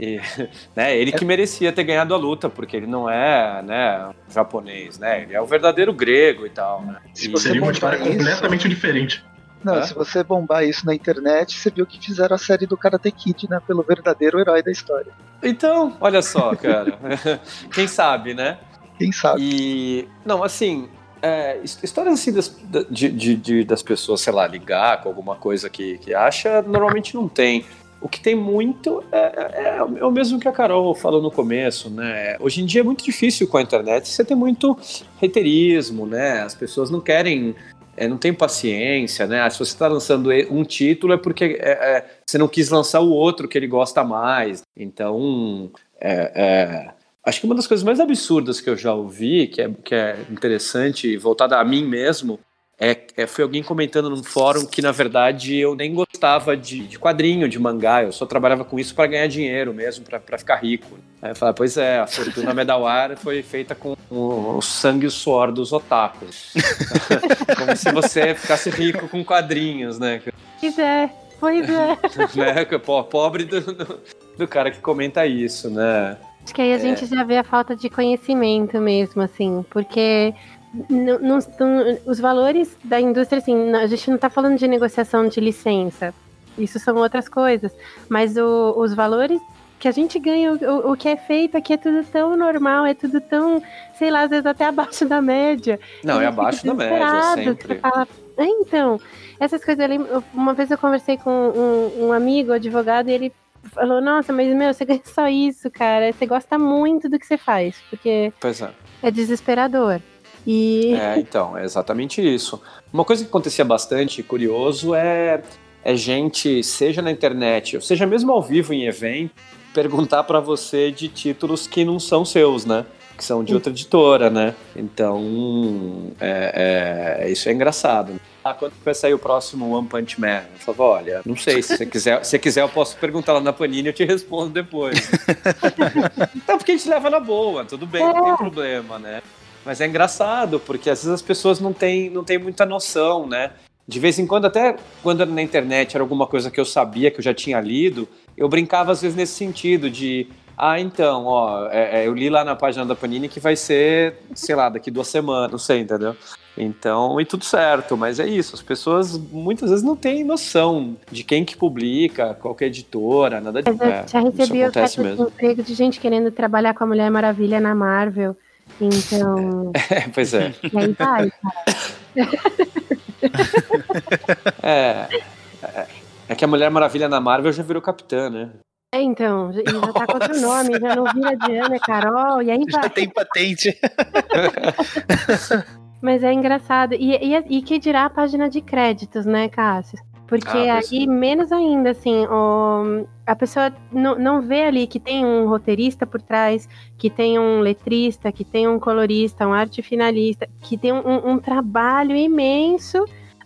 E, *laughs* né, ele que merecia ter ganhado a luta, porque ele não é, né, japonês, né, ele é o verdadeiro grego e tal, né. Se E- você Seria uma história isso- completamente diferente. Não, se você bombar isso na internet, você viu que fizeram a série do Karate Kid, né? Pelo verdadeiro herói da história. Então, olha só, cara, *laughs* quem sabe, né? Quem sabe? E. Não, assim. é, his- histórias assim das, da- de, de- de- das pessoas, sei lá, ligar com alguma coisa que, que acha, normalmente não tem. O que tem muito é, é- é o mesmo que a Carol falou no começo, né? Hoje em dia é muito difícil com a internet, você tem muito reiterismo, né? As pessoas não querem, é, não tem paciência, né? Se você está lançando um título é porque é, é, você não quis lançar o outro que ele gosta mais. Então, é, é, acho que uma das coisas mais absurdas que eu já ouvi, que é, que é interessante voltada a mim mesmo, é, é- foi alguém comentando num fórum que, na verdade, eu nem gostava de, de quadrinho, de mangá, eu só trabalhava com isso para ganhar dinheiro mesmo, para ficar rico. Aí eu falei, pois é, a Fortuna *laughs* Medawar foi feita com o, o sangue e o suor dos otakus. *laughs* Como se você ficasse rico com quadrinhos, né? Pois é, pois é. *laughs* né? Po- Pobre do, do, do cara que comenta isso, né? Acho que aí a gente já vê a falta de conhecimento mesmo, assim, porque não- não- não- os valores da indústria, assim, a gente não tá falando de negociação de licença, isso são outras coisas, mas o- os valores que a gente ganha, o, o que é feito aqui é tudo tão normal, é tudo tão, sei lá, às vezes até abaixo da média. Não, é abaixo da média, sempre. Fala, "É, então, essas coisas, eu lembro, uma vez eu conversei com um, um amigo, advogado, e ele falou, nossa, mas meu, você ganha só isso, cara, você gosta muito do que você faz, porque é. é desesperador. E É, então, é exatamente isso. Uma coisa que acontecia bastante, curioso, é, é gente, seja na internet, ou seja mesmo ao vivo em evento, perguntar pra você de títulos que não são seus, né? Que são de outra editora, né? Então, é, é- isso é engraçado. Ah, quando vai sair o próximo One Punch Man? Eu falava, olha, não sei, se você quiser, se quiser eu posso perguntar lá na Panini e eu te respondo depois. *laughs* então, porque a gente leva na boa, tudo bem, não tem problema, né? Mas é engraçado, porque às vezes as pessoas não têm, não têm muita noção, né? De vez em quando, até quando era na internet, era alguma coisa que eu sabia, que eu já tinha lido, eu brincava às vezes nesse sentido de, ah, então, ó, é- é, eu li lá na página da Panini que vai ser, sei lá, daqui duas semanas, não sei, entendeu? Então, e tudo certo, mas é isso, as pessoas muitas vezes não têm noção de quem que publica, qual que é a editora, nada eu é, já recebi oferta de emprego de gente querendo trabalhar com a Mulher Maravilha na Marvel. Então, É, pois é. e aí vai. *laughs* É, é. É que a Mulher Maravilha na Marvel já virou capitã, né? É, então, já tá com outro nome, já não vira Diana, é Carol, e aí Já vai. tem patente. *laughs* Mas é engraçado. E, e, e que dirá a página de créditos, né, Cássio? Porque Ah, aí, menos ainda, assim, o- a pessoa não, não vê ali que tem um roteirista por trás, que tem um letrista, que tem um colorista, um arte finalista, que tem um, um trabalho imenso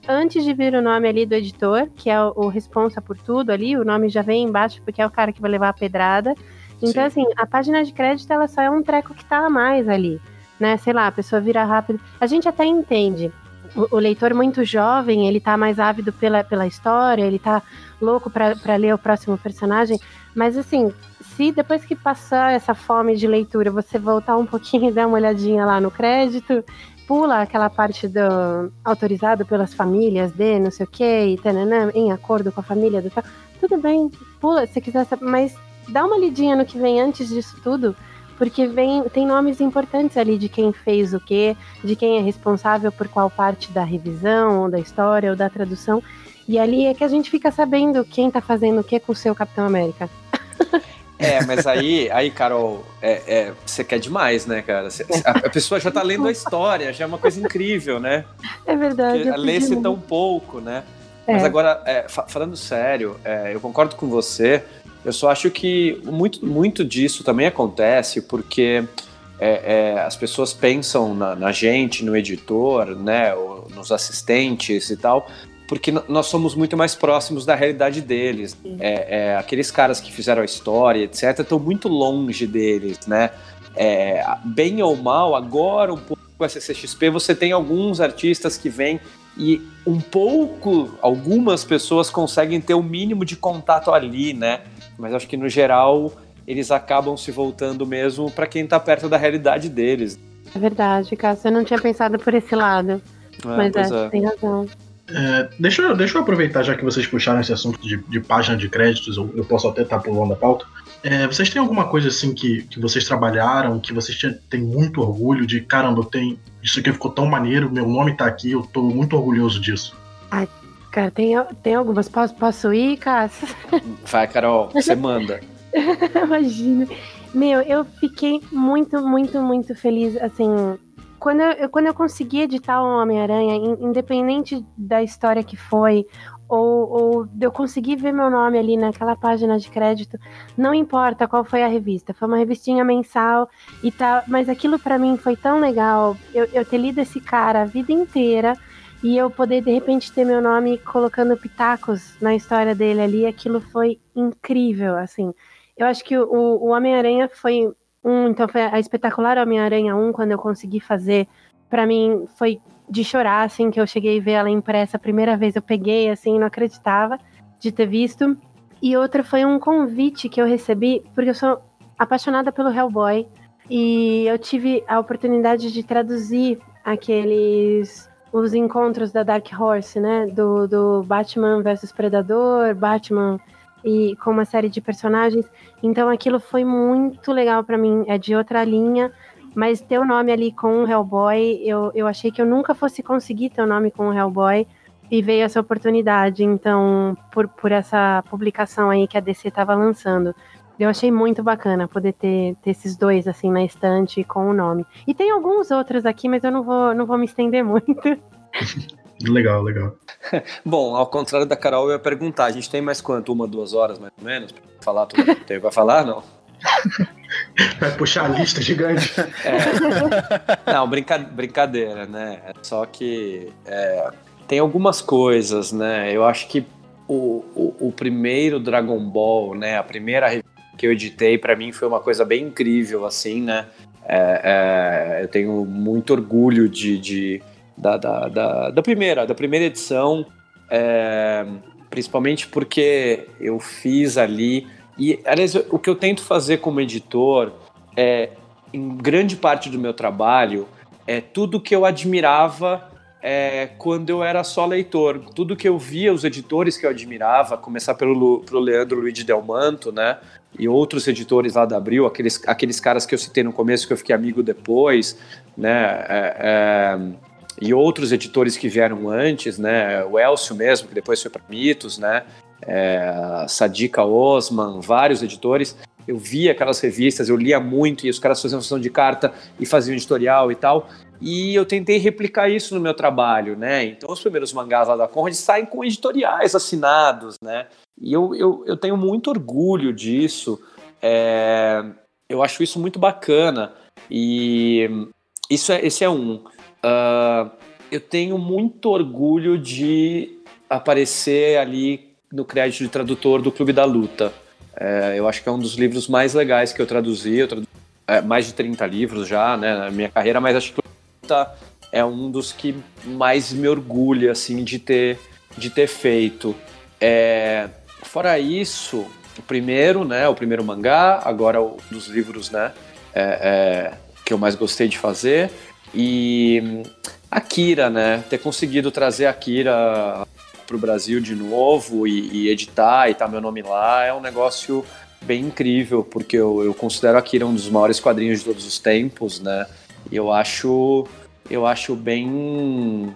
antes de vir o nome ali do editor, que é o, o responsa por tudo ali, o nome já vem embaixo porque é o cara que vai levar a pedrada. Então, Sim. assim, a página de crédito, ela só é um treco que tá a mais ali, né? Sei lá, a pessoa vira rápido. A gente até entende. O, leitor muito jovem, ele tá mais ávido pela, pela história, ele tá louco pra ler o próximo personagem. Mas, assim, se depois que passar essa fome de leitura, você voltar um pouquinho e dar uma olhadinha lá no crédito, pula aquela parte do autorizado pelas famílias de não sei o que, em acordo com a família do tal. Tudo bem, pula se quiser mas dá uma lidinha no que vem antes disso tudo, porque vem tem nomes importantes ali de quem fez o quê, de quem é responsável por qual parte da revisão, ou da história, ou da tradução. E ali é que a gente fica sabendo quem tá fazendo o que com o seu Capitão América. *laughs* É, mas aí, aí Carol, é, é, você quer demais, né, cara? Cê- a, a pessoa já tá lendo a história, já é uma coisa incrível, né? É verdade. Lê-se tão pouco, né? É. Mas agora, é, fa- falando sério, é, eu concordo com você. Eu só acho que muito, muito disso também acontece porque é, é, as pessoas pensam na, na gente, no editor, né, nos assistentes e tal, porque nós somos muito mais próximos da realidade deles. É, é, aqueles caras que fizeram a história, etc., estão muito longe deles, né? É, bem ou mal, agora um pouco com a CCXP, você tem alguns artistas que vêm e um pouco, algumas pessoas conseguem ter o um mínimo de contato ali, né? Mas acho que no geral eles acabam se voltando mesmo para quem está perto da realidade deles. É verdade, Cássio. Eu não tinha pensado por esse lado. É, mas é, é, tem razão. É, deixa, eu, deixa eu aproveitar, já que vocês puxaram esse assunto de, de página de créditos, eu, eu posso até estar pulando a pauta. É, vocês têm alguma coisa assim que, que vocês trabalharam, que vocês têm muito orgulho de, caramba, tem, isso aqui ficou tão maneiro, meu nome tá aqui, eu tô muito orgulhoso disso. Ai, cara, tem, tem algumas. Posso, posso ir, Cássio? Vai, Carol, você *laughs* manda. Imagina. Meu, eu fiquei muito, muito, muito feliz, assim. Quando eu, quando eu consegui editar o Homem-Aranha, independente da história que foi, ou, ou eu conseguir ver meu nome ali naquela página de crédito, não importa qual foi a revista, foi uma revistinha mensal e tal, mas aquilo para mim foi tão legal, eu, eu ter lido esse cara a vida inteira e eu poder de repente ter meu nome colocando pitacos na história dele ali, aquilo foi incrível, assim. Eu acho que o, o Homem-Aranha foi um, então foi a espetacular Homem-Aranha 1, quando eu consegui fazer, para mim foi de chorar, assim, que eu cheguei a ver ela impressa a primeira vez, eu peguei, assim, não acreditava de ter visto. E outra foi um convite que eu recebi, porque eu sou apaixonada pelo Hellboy, e eu tive a oportunidade de traduzir aqueles os encontros da Dark Horse, né, do, do Batman versus Predador, Batman e com uma série de personagens. Então aquilo foi muito legal para mim, é de outra linha, mas ter o nome ali com o Hellboy, eu, eu achei que eu nunca fosse conseguir ter o nome com o Hellboy e veio essa oportunidade, então, por, por essa publicação aí que a DC estava lançando. Eu achei muito bacana poder ter, ter esses dois assim na estante com o nome. E tem alguns outros aqui, mas eu não vou, não vou me estender muito. *laughs* Legal, legal. *laughs* Bom, ao contrário da Carol, eu ia perguntar: a gente tem mais quanto? Uma, duas horas mais ou menos? Pra falar tudo que tem pra falar? Não. *laughs* Vai puxar a lista gigante. É. Não, brinca, brincadeira, né? É só que é, tem algumas coisas, né? Eu acho que o, o, o, primeiro Dragon Ball, né? A primeira que eu editei, para mim foi uma coisa bem incrível, assim, né? É, é, eu tenho muito orgulho de, de da, da, da, da, primeira, da primeira edição, é, principalmente porque eu fiz ali e, aliás, o que eu tento fazer como editor é, em grande parte do meu trabalho, é tudo que eu admirava é, quando eu era só leitor. Tudo que eu via, os editores que eu admirava, começar pelo, pelo Leandro Luiz Delmanto, né? E outros editores lá da Abril, aqueles, aqueles caras que eu citei no começo, que eu fiquei amigo depois, né? É, é, e outros editores que vieram antes, né? O Elcio mesmo, que depois foi para Mitos, né? é, Sadika Osman, vários editores. Eu via aquelas revistas, eu lia muito e os caras faziam função de carta e faziam editorial e tal. E eu tentei replicar isso no meu trabalho, né? Então os primeiros mangás lá da Conrad saem com editoriais assinados, né? E eu, eu, eu tenho muito orgulho disso. É, eu acho isso muito bacana. E isso é, esse é um. Uh, eu tenho muito orgulho de aparecer ali no crédito de tradutor do Clube da Luta. É, eu acho que é um dos livros mais legais que eu traduzi. Eu traduzi é, mais de 30 livros já né, na minha carreira, mas acho que Luta é um dos que mais me orgulha assim, de, ter, de ter feito. É, fora isso, o primeiro, né, o primeiro mangá, agora um dos livros né, é, é, que eu mais gostei de fazer. E Akira, né? Ter conseguido trazer Akira para o Brasil de novo e, e, editar e tá meu nome lá é um negócio bem incrível, porque eu, eu considero Akira um dos maiores quadrinhos de todos os tempos, né? E eu acho, eu acho bem,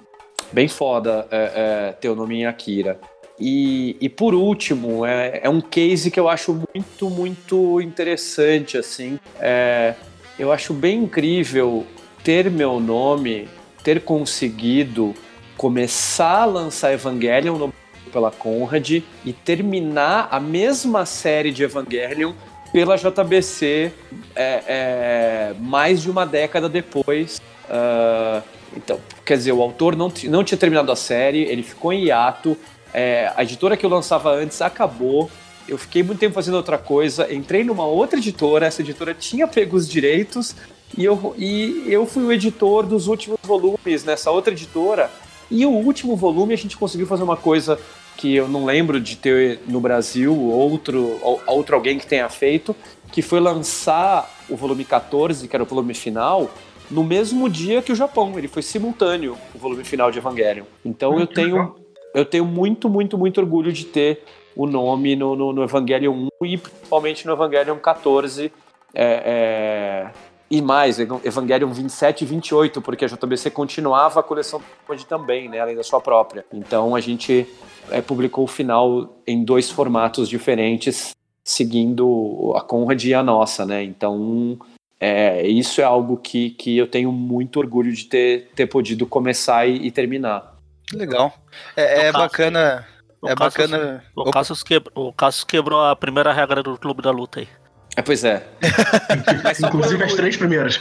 bem foda é, é, ter o nome em Akira. E, e por último, é, é um case que eu acho muito, muito interessante, assim. É, eu acho bem incrível ter meu nome, ter conseguido começar a lançar Evangelion no, pela Conrad e terminar a mesma série de Evangelion pela JBC é, é, mais de uma década depois. Uh, então, quer dizer, o autor não, não tinha terminado a série, ele ficou em hiato, é, a editora que eu lançava antes acabou, eu fiquei muito tempo fazendo outra coisa, entrei numa outra editora, essa editora tinha pego os direitos e eu, e eu fui o editor dos últimos volumes nessa outra editora. E o último volume a gente conseguiu fazer uma coisa que eu não lembro de ter no Brasil outro, outro alguém que tenha feito, que foi lançar o volume 14, que era o volume final, no mesmo dia que o Japão. Ele foi simultâneo o volume final de Evangelion. Então eu tenho, eu tenho muito, muito, muito orgulho de ter o nome no, no, no Evangelion 1 e principalmente no Evangelion 14. É, é, e mais, Evangelion 27 e 28, porque a JBC continuava a coleção também, né, além da sua própria. Então a gente é, publicou o final em dois formatos diferentes, seguindo a Conrad e a nossa, né? Então é, isso é algo que, que eu tenho muito orgulho de ter, ter podido começar e, e terminar. Legal. É, é bacana. O é Cassius, bacana. O Cassius, quebrou, o Cassius quebrou a primeira regra do Clube da Luta aí. É, pois é. *laughs* Inclusive as três primeiras.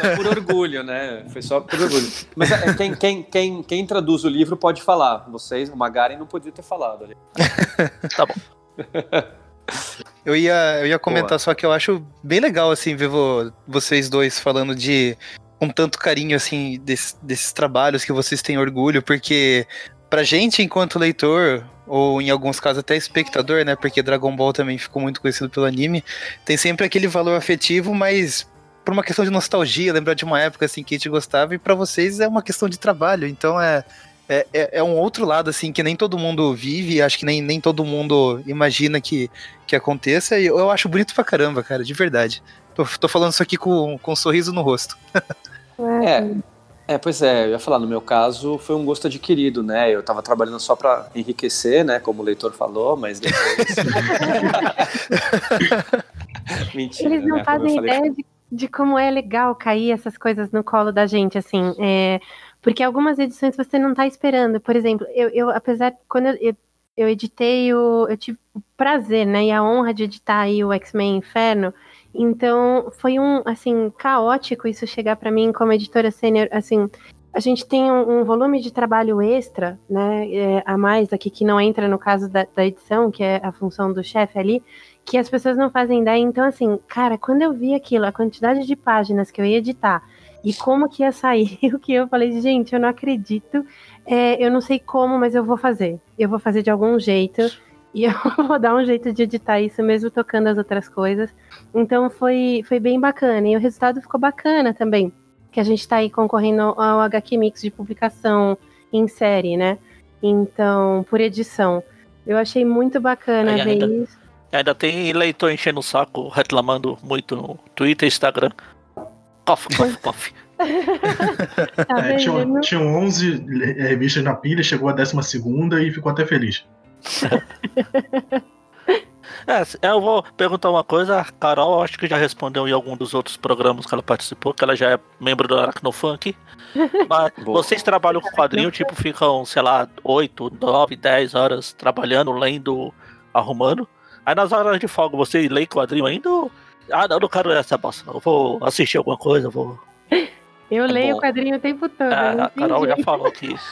Foi por orgulho, né? Foi só por orgulho. Mas é, quem, quem, quem, quem traduz o livro pode falar. Vocês, o Magaren não podia ter falado ali. *laughs* tá bom. Eu ia, eu ia comentar Boa. só que eu acho bem legal, assim, ver vocês dois falando de com tanto carinho, assim, desse, desses trabalhos que vocês têm orgulho, porque pra gente, enquanto leitor, ou em alguns casos até espectador, né? Porque Dragon Ball também ficou muito conhecido pelo anime. Tem sempre aquele valor afetivo, mas por uma questão de nostalgia, lembrar de uma época assim que a gente gostava, e para vocês é uma questão de trabalho. Então é, é, é, é, um outro lado, assim, que nem todo mundo vive, acho que nem, nem todo mundo imagina que, que aconteça, e eu, eu acho bonito pra caramba, cara, de verdade. Tô, tô falando isso aqui com, com um sorriso no rosto. *laughs* é. É, pois é, eu ia falar, no meu caso foi um gosto adquirido, né? Eu tava trabalhando só para enriquecer, né? Como o leitor falou, mas depois. *laughs* Mentira. Eles não né? fazem ideia de, de, como é legal cair essas coisas no colo da gente, assim. É, porque algumas edições você não tá esperando. Por exemplo, eu, eu apesar, quando eu, eu, eu editei o. Eu tive o prazer, né? E a honra de editar aí o X-Men Inferno. Então, foi um, assim, caótico isso chegar para mim como editora sênior, assim, a gente tem um, um, volume de trabalho extra, né, é, a mais aqui, que não entra no caso da, da edição, que é a função do chefe ali, que as pessoas não fazem ideia. Então, assim, cara, quando eu vi aquilo, a quantidade de páginas que eu ia editar e como que ia sair, *laughs* o que eu falei, gente, eu não acredito, é, eu não sei como, mas eu vou fazer. Eu vou fazer de algum jeito. E *laughs* eu vou dar um jeito de editar isso mesmo tocando as outras coisas. Então foi, foi bem bacana. E o resultado ficou bacana também. Que a gente está aí concorrendo ao HQ Mix de publicação em série, né? Então, por edição. Eu achei muito bacana ver ainda, isso. Ainda tem leitor enchendo o saco, reclamando muito no Twitter e Instagram. Cof, cof, *laughs* cof. tá é, tinha, tinha 11 revistas na pilha, chegou a 12 e ficou até feliz. *laughs* É, eu vou perguntar uma coisa. A Carol, acho que já respondeu em algum dos outros programas que ela participou, que ela já é membro do Aracnofunk. *laughs* Mas vocês trabalham com quadrinho, tipo, ficam, sei lá, 8, 9, 10 horas trabalhando, lendo, arrumando. Aí nas horas de folga, você lê quadrinho ainda? Ah, não, eu não quero essa bosta. Eu vou assistir alguma coisa, vou eu é leio o quadrinho o tempo todo. É, a Carol já falou que. *laughs*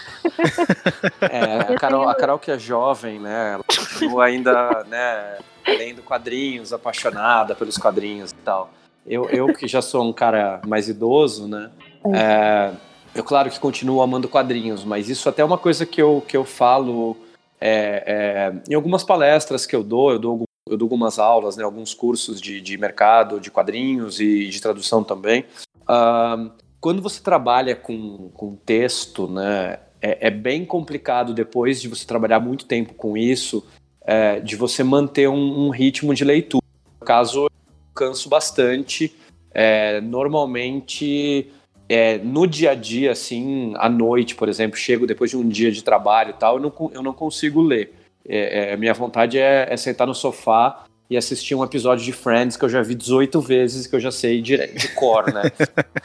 É, Carol, a Carol que é jovem, né? Ela continua ainda, né? Lendo quadrinhos, apaixonada pelos quadrinhos e tal. Eu, eu que já sou um cara mais idoso, né? É, eu, claro que continuo amando quadrinhos, mas isso até é uma coisa que eu, que eu falo é, é, em algumas palestras que eu dou, eu dou, eu dou algumas aulas, né, alguns cursos de, de mercado, de quadrinhos e de tradução também. Uh, quando você trabalha com, com texto, né, é, é, bem complicado depois de você trabalhar muito tempo com isso, é, de você manter um, um, ritmo de leitura. No caso, eu canso bastante. É, normalmente, é, no dia a dia, assim, à noite, por exemplo, chego depois de um dia de trabalho e tal, eu não, eu não consigo ler. É, é, minha vontade é, é sentar no sofá e assistir um episódio de Friends que eu já vi 18 vezes, que eu já sei de, de cor, né?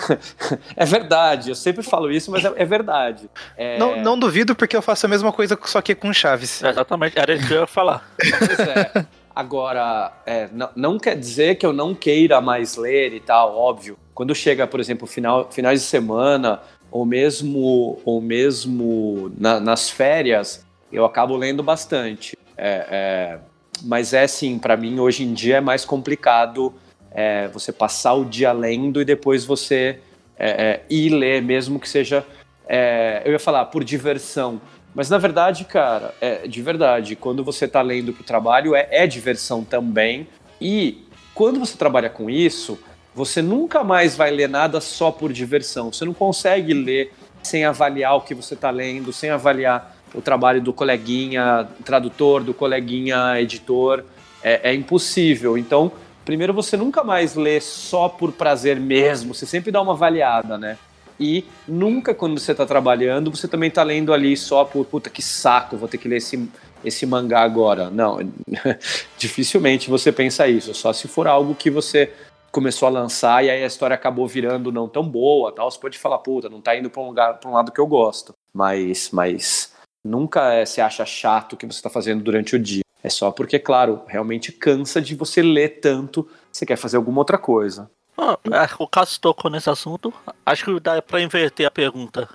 *laughs* é verdade, eu sempre falo isso, mas é, é verdade. É... Não, não, duvido, porque eu faço a mesma coisa, só que com Chaves. exatamente, era isso que eu ia falar. Pois é. Agora, é, não, não, quer dizer que eu não queira mais ler e tal, óbvio. Quando chega, por exemplo, final, finais de semana, ou mesmo, ou mesmo na, nas férias, eu acabo lendo bastante. É, é, mas é assim, para mim hoje em dia é mais complicado é, você passar o dia lendo e depois você é, é, ir ler, mesmo que seja, é, eu ia falar, por diversão. Mas na verdade, cara, é de verdade, quando você está lendo para o trabalho, é, é diversão também. E quando você trabalha com isso, você nunca mais vai ler nada só por diversão. Você não consegue ler sem avaliar o que você está lendo, sem avaliar o trabalho do coleguinha tradutor, do coleguinha editor. É, é, impossível. Então, primeiro você nunca mais lê só por prazer mesmo, você sempre dá uma avaliada, né? E nunca quando você está trabalhando, você também está lendo ali só por puta que saco, vou ter que ler esse, esse mangá agora. Não, *laughs* dificilmente você pensa isso, só se for algo que você começou a lançar e aí a história acabou virando não tão boa, tal, você pode falar, puta, não tá indo para um lugar, para um lado que eu gosto. Mas mas nunca é, se acha chato o que você está fazendo durante o dia. É só porque, claro, realmente cansa de você ler tanto, você quer fazer alguma outra coisa. Ah, o Cássio tocou nesse assunto. Acho que dá para inverter a pergunta.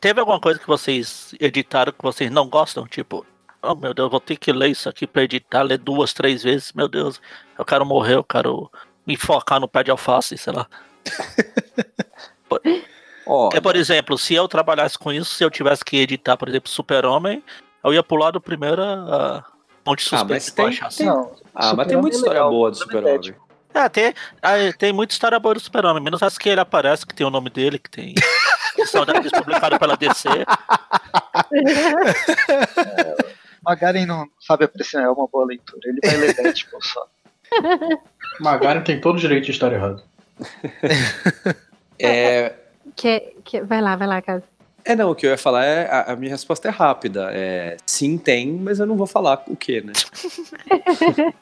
Teve alguma coisa que vocês editaram que vocês não gostam? Tipo, oh meu Deus, vou ter que ler isso aqui para editar, ler duas, três vezes. Meu Deus, eu quero morrer, eu quero me focar no pé de alface, sei lá. *laughs* por, Porque, por exemplo, se eu trabalhasse com isso, se eu tivesse que editar, por exemplo, Super-Homem, eu ia pular do primeiro a ponte suspense. Ah, mas tem, tem, não, ah, mas tem muita é história boa do Super-Homem. É, tem, tem muita história boa do Super-Homem, menos as que ele aparece, que tem o nome dele, que tem. que são publicadas pela DC. É, *laughs* Magaren não sabe apreciar, é uma boa leitura. Ele vai ler Deadpool só. Magaren tem todo o direito de estar errado. é... Que, que, vai lá, vai lá, Casa. É, não, o que eu ia falar é. A, a, minha resposta é rápida. É, sim, tem, mas eu não vou falar o que, né? *laughs*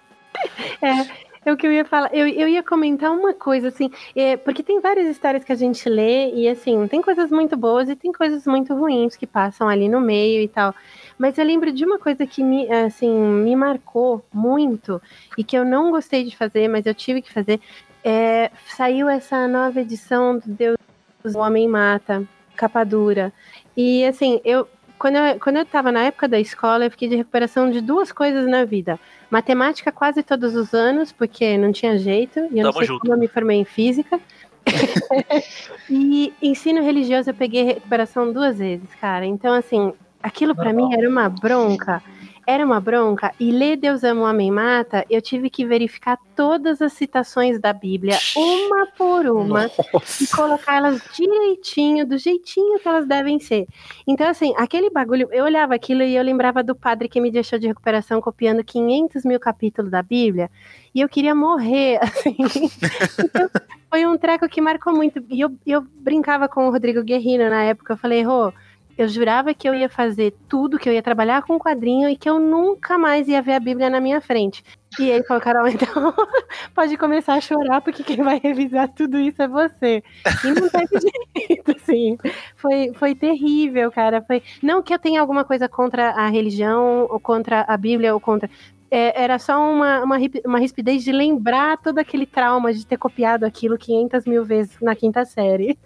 é, é o que eu ia falar. Eu, eu ia comentar uma coisa, assim, é, porque tem várias histórias que a gente lê, e assim, tem coisas muito boas e tem coisas muito ruins que passam ali no meio e tal. Mas eu lembro de uma coisa que me, assim, me marcou muito e que eu não gostei de fazer, mas eu tive que fazer. É, saiu essa nova edição do Deus o Homem Mata, capa dura. E assim, eu quando eu, quando eu tava na época da escola, eu fiquei de recuperação de duas coisas na vida. Matemática quase todos os anos, porque não tinha jeito, e eu Tamo não sei junto. como eu me formei em física. *laughs* e ensino religioso eu peguei recuperação duas vezes, cara. Então, assim, aquilo para mim era uma bronca era uma bronca. E ler Deus ama o homem mata, eu tive que verificar todas as citações da Bíblia, uma por uma, Nossa. e colocar elas direitinho, do jeitinho que elas devem ser. Então, assim, aquele bagulho, eu olhava aquilo e eu lembrava do padre que me deixou de recuperação copiando 500 mil capítulos da Bíblia, e eu queria morrer, *laughs* assim. então, foi um treco que marcou muito. E eu, eu brincava com o Rodrigo Guerrino na época, eu falei, Rô, eu jurava que eu ia fazer tudo, que eu ia trabalhar com quadrinho e que eu nunca mais ia ver a Bíblia na minha frente. E aí falou, Carol, então *laughs* pode começar a chorar, porque quem vai revisar tudo isso é você. E não teve *laughs* jeito, assim. Foi, foi terrível, cara. Foi... Não que eu tenha alguma coisa contra a religião, ou contra a Bíblia, ou contra. É, era só uma, uma, uma rispidez de lembrar todo aquele trauma de ter copiado aquilo 500 mil vezes na quinta série.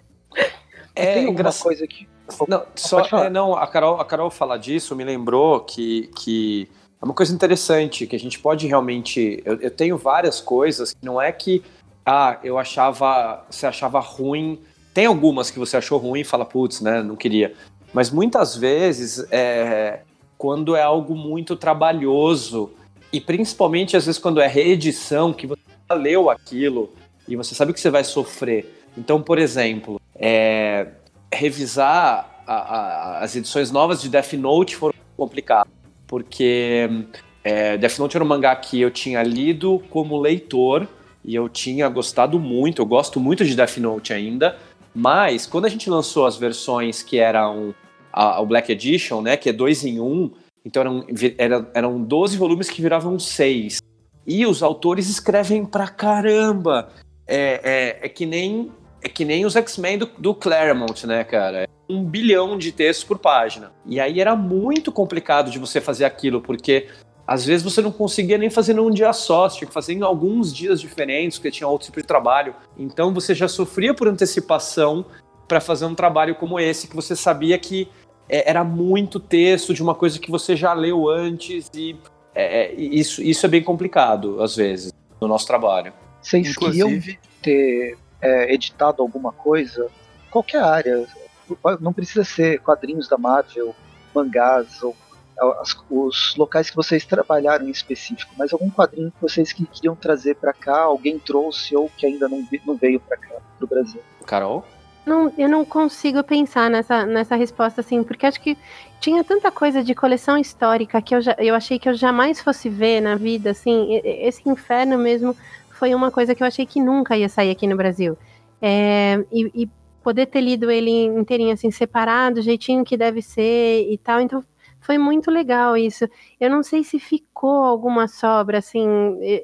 É, Tem uma coisa que não, só, é, não a, Carol, a Carol falar disso me lembrou que, que é uma coisa interessante, que a gente pode realmente. Eu, eu tenho várias coisas que não é que ah, eu achava. Você achava ruim. Tem algumas que você achou ruim e fala, putz, né? Não queria. Mas muitas vezes, é, quando é algo muito trabalhoso, e principalmente às vezes quando é reedição, que você leu aquilo e você sabe que você vai sofrer. Então, por exemplo, é, revisar a, a, as edições novas de Death Note foram complicadas, porque é, Death Note era um mangá que eu tinha lido como leitor e eu tinha gostado muito, eu gosto muito de Death Note ainda, mas quando a gente lançou as versões que eram a, Black Edition, né, que é dois em um, então eram, eram, eram 12 volumes que viravam seis. E os autores escrevem pra caramba. É, é, é que nem é que nem os X-Men do, do Claremont, né, cara? É um bilhão de textos por página. E aí era muito complicado de você fazer aquilo, porque às vezes você não conseguia nem fazer num dia só, você tinha que fazer em alguns dias diferentes, porque tinha outro tipo de trabalho. Então você já sofria por antecipação para fazer um trabalho como esse que você sabia que é, era muito texto de uma coisa que você já leu antes e é, isso, isso é bem complicado às vezes no nosso trabalho. Vocês Inclusive... queriam ter é, editado alguma coisa, qualquer área, não precisa ser quadrinhos da Marvel, mangás ou as, os locais que vocês trabalharam em específico, mas algum quadrinho que vocês que queriam trazer para cá, alguém trouxe ou que ainda não, não veio para cá, pro Brasil. Carol? Não, eu não consigo pensar nessa, nessa resposta assim, porque acho que tinha tanta coisa de coleção histórica que eu, já, eu achei que eu jamais fosse ver na vida, assim, esse inferno mesmo foi uma coisa que eu achei que nunca ia sair aqui no Brasil. É, e, e, poder ter lido ele inteirinho, assim, separado, jeitinho que deve ser e tal, então foi muito legal isso. Eu não sei se ficou alguma sobra, assim,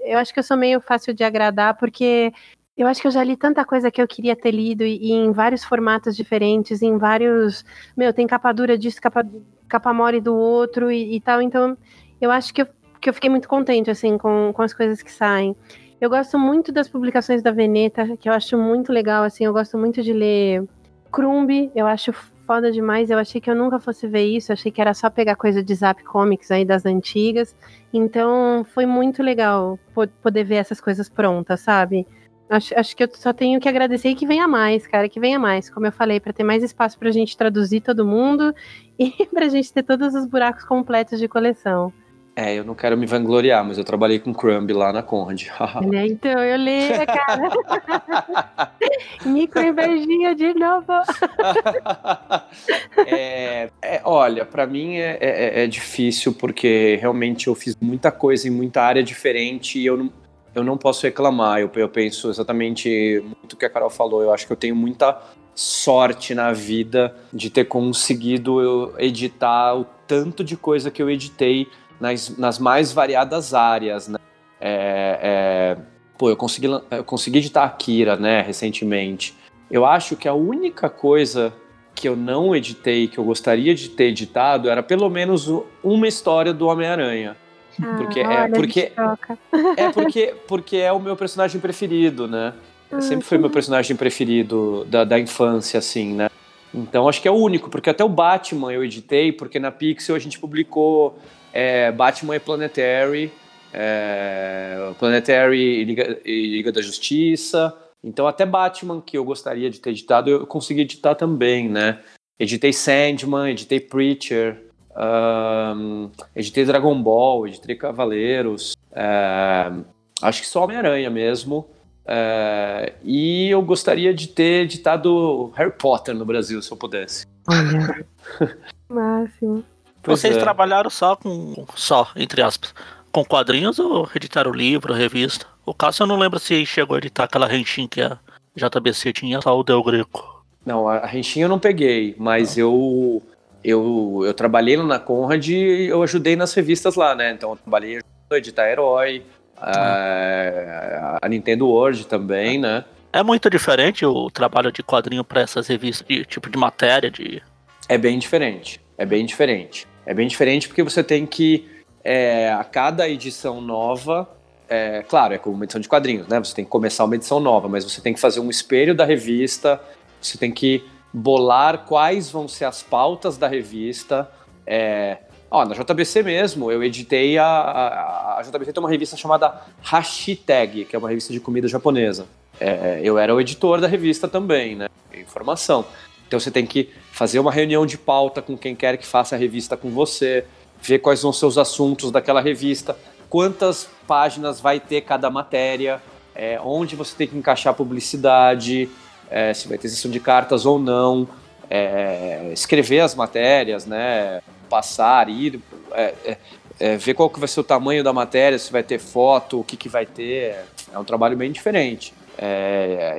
eu acho que eu sou meio fácil de agradar, porque eu acho que eu já li tanta coisa que eu queria ter lido e, e em vários formatos diferentes, em vários. Meu, tem capa dura disso, capa, capa mole do outro e, e, tal. Então, eu acho que eu, que eu fiquei muito contente, assim, com, com as coisas que saem. Eu gosto muito das publicações da Veneta, que eu acho muito legal, assim. Eu gosto muito de ler Crumb, eu acho foda demais. Eu achei que eu nunca fosse ver isso, achei que era só pegar coisa de Zap Comics aí das antigas. Então, foi muito legal poder ver essas coisas prontas, sabe? Acho, acho que eu só tenho que agradecer e que venha mais, cara, que venha mais, como eu falei, para ter mais espaço pra gente traduzir todo mundo *laughs* e pra gente ter todos os buracos completos de coleção. É, eu não quero me vangloriar, mas eu trabalhei com Crumb lá na Conrad. *laughs* é, então, eu li, cara. *laughs* Micro invejinha de novo. *laughs* é, é, olha, para mim é, é, é, difícil porque realmente eu fiz muita coisa em muita área diferente e eu não, eu não posso reclamar. Eu, eu penso exatamente muito o que a Carol falou. Eu acho que eu tenho muita sorte na vida de ter conseguido editar o tanto de coisa que eu editei nas, nas mais variadas áreas, né? É, é, pô, eu consegui, eu consegui editar Akira, né, recentemente. Eu acho que a única coisa que eu não editei, que eu gostaria de ter editado, era pelo menos uma história do Homem-Aranha. Ah, porque é porque é porque porque é o meu personagem preferido, né? Ah, Sempre foi meu personagem preferido da, da infância, assim, né? Então acho que é o único, porque até o Batman eu editei, porque na Pixel a gente publicou é, Batman e Planetary, é, Planetary e Liga, e Liga da Justiça. Então até Batman, que eu gostaria de ter editado, eu consegui editar também, né? Editei Sandman, editei Preacher, um, editei Dragon Ball, editei Cavaleiros, é, acho que só Homem-Aranha mesmo. É, e eu gostaria de ter editado Harry Potter no Brasil, se eu pudesse. Olha, *laughs* máximo. Vocês é. trabalharam só com. só, entre aspas, com quadrinhos ou editaram livro, revista? O caso eu não lembro se chegou a editar aquela renchinha que a JBC tinha, só o Del Greco. Não, a renchinha eu não peguei, mas eu eu, eu trabalhei na Conrad e eu ajudei nas revistas lá, né? Então eu trabalhei a editar Herói, a, a Nintendo World também, né? É muito diferente o trabalho de quadrinho para essas revistas, de tipo de matéria, de... É bem diferente, é bem diferente. É bem diferente porque você tem que, é, a cada edição nova, é, claro, é como uma edição de quadrinhos, né? Você tem que começar uma edição nova, mas você tem que fazer um espelho da revista, você tem que bolar quais vão ser as pautas da revista. É, ó, na JBC mesmo, eu editei a, a, a, JBC tem uma revista chamada Hashtag, que é uma revista de comida japonesa. É, eu era o editor da revista também, né? Informação. Então você tem que fazer uma reunião de pauta com quem quer que faça a revista com você, ver quais ser os assuntos daquela revista, quantas páginas vai ter cada matéria, é, onde você tem que encaixar publicidade, é, se vai ter sessão de cartas ou não, é, escrever as matérias, né, passar, ir, é, é, é, ver qual que vai ser o tamanho da matéria, se vai ter foto, o que, que vai ter, é um trabalho bem diferente.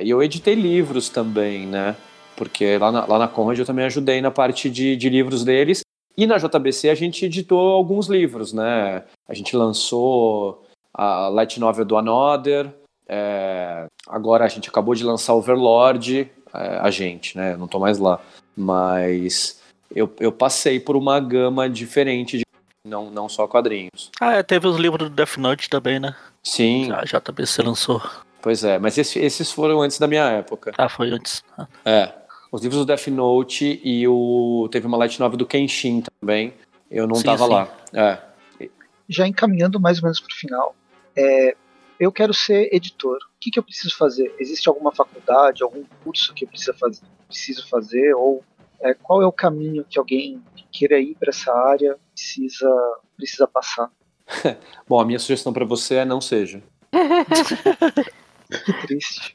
E eu editei livros também, né, porque lá na, lá na Conrad eu também ajudei na parte de, de livros deles, e na JBC a gente editou alguns livros, né, a gente lançou a Light Novel do Another, é, agora a gente acabou de lançar Overlord, é, a gente, né? Eu não tô mais lá. Mas eu, eu passei por uma gama diferente de. Não, não só quadrinhos. Ah, é, teve os livros do Death Note também, né? Sim. A JBC lançou. Pois é, mas esse, esses foram antes da minha época. Ah, foi antes. É. os livros do Death Note e o teve uma light novel do Kenshin também. Eu não estava lá. É. Já encaminhando mais ou menos para o final, é, eu quero ser editor. O que, que, eu preciso fazer? Existe alguma faculdade, algum curso que eu preciso fazer? Preciso fazer ou é, qual é o caminho que alguém que queira ir para essa área precisa precisa passar? *laughs* Bom, a minha sugestão para você é não seja. *laughs* que triste.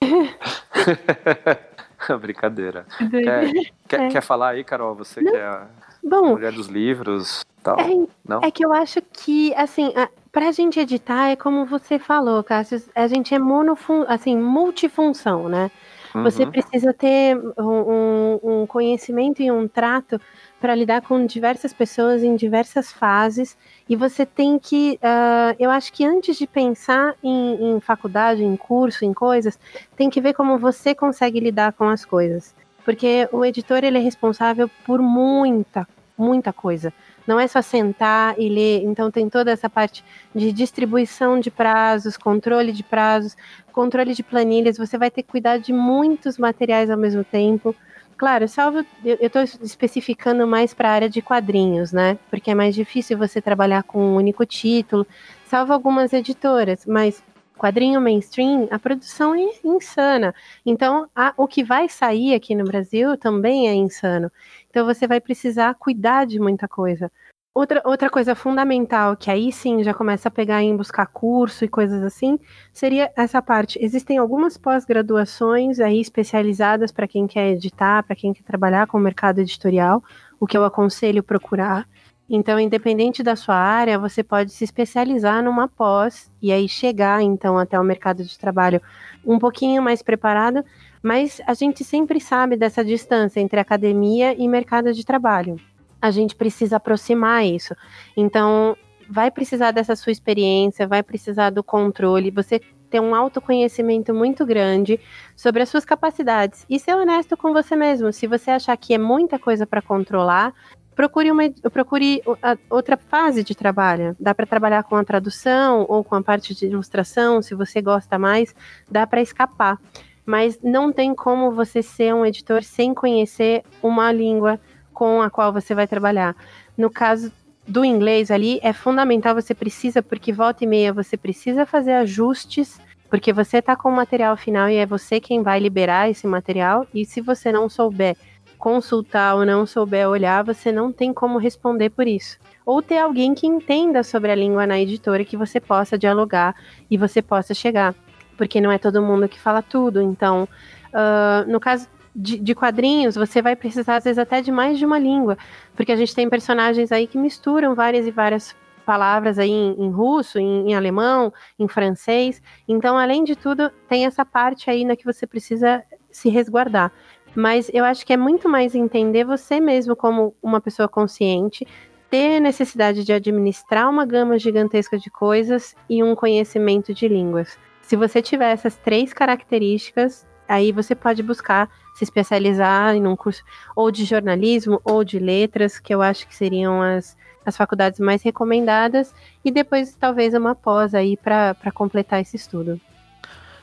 *laughs* *laughs* Brincadeira. Quer, quer, é. quer, falar aí, Carol? Você não. que é a Bom, mulher dos livros tal? É, não? é que eu acho que, assim, a, pra gente editar, é como você falou, Cássio, a gente é monofun, assim, multifunção, né? Uhum. Você precisa ter um, um conhecimento e um trato para lidar com diversas pessoas em diversas fases e você tem que, uh, eu acho que antes de pensar em, em, faculdade, em curso, em coisas, tem que ver como você consegue lidar com as coisas, porque o editor ele é responsável por muita, muita coisa. Não é só sentar e ler, então tem toda essa parte de distribuição de prazos, controle de prazos, controle de planilhas. Você vai ter que cuidar de muitos materiais ao mesmo tempo. Claro, salvo eu estou especificando mais para a área de quadrinhos, né? Porque é mais difícil você trabalhar com um único título, salvo algumas editoras, mas quadrinho mainstream, a produção é insana. Então, a, o que vai sair aqui no Brasil também é insano. Então, você vai precisar cuidar de muita coisa. Outra, outra coisa fundamental, que aí sim já começa a pegar em buscar curso e coisas assim, seria essa parte. Existem algumas pós-graduações aí especializadas para quem quer editar, para quem quer trabalhar com o mercado editorial, o que eu aconselho procurar. Então, independente da sua área, você pode se especializar numa pós e aí chegar então até o mercado de trabalho um pouquinho mais preparado, mas a gente sempre sabe dessa distância entre academia e mercado de trabalho a gente precisa aproximar isso. Então, vai precisar dessa sua experiência, vai precisar do controle, você ter um autoconhecimento muito grande sobre as suas capacidades e ser honesto com você mesmo. Se você achar que é muita coisa para controlar, procure, uma, procure outra fase de trabalho. Dá para trabalhar com a tradução ou com a parte de ilustração, se você gosta mais, dá para escapar. Mas não tem como você ser um editor sem conhecer uma língua com a qual você vai trabalhar. No caso do inglês ali, é fundamental, você precisa, porque volta e meia você precisa fazer ajustes, porque você está com o material final e é você quem vai liberar esse material, e se você não souber consultar ou não souber olhar, você não tem como responder por isso. Ou ter alguém que entenda sobre a língua na editora que você possa dialogar e você possa chegar. Porque não é todo mundo que fala tudo. Então, uh, no caso de, de, quadrinhos, você vai precisar, às vezes, até de mais de uma língua. Porque a gente tem personagens aí que misturam várias e várias palavras aí em, em russo, em, em, alemão, em francês. Então, além de tudo, tem essa parte aí na que você precisa se resguardar. Mas eu acho que é muito mais entender você mesmo como uma pessoa consciente, ter necessidade de administrar uma gama gigantesca de coisas e um conhecimento de línguas. Se você tiver essas três características, aí você pode buscar se especializar em um curso ou de jornalismo ou de letras, que eu acho que seriam as, as faculdades mais recomendadas, e depois talvez uma pós aí para completar esse estudo.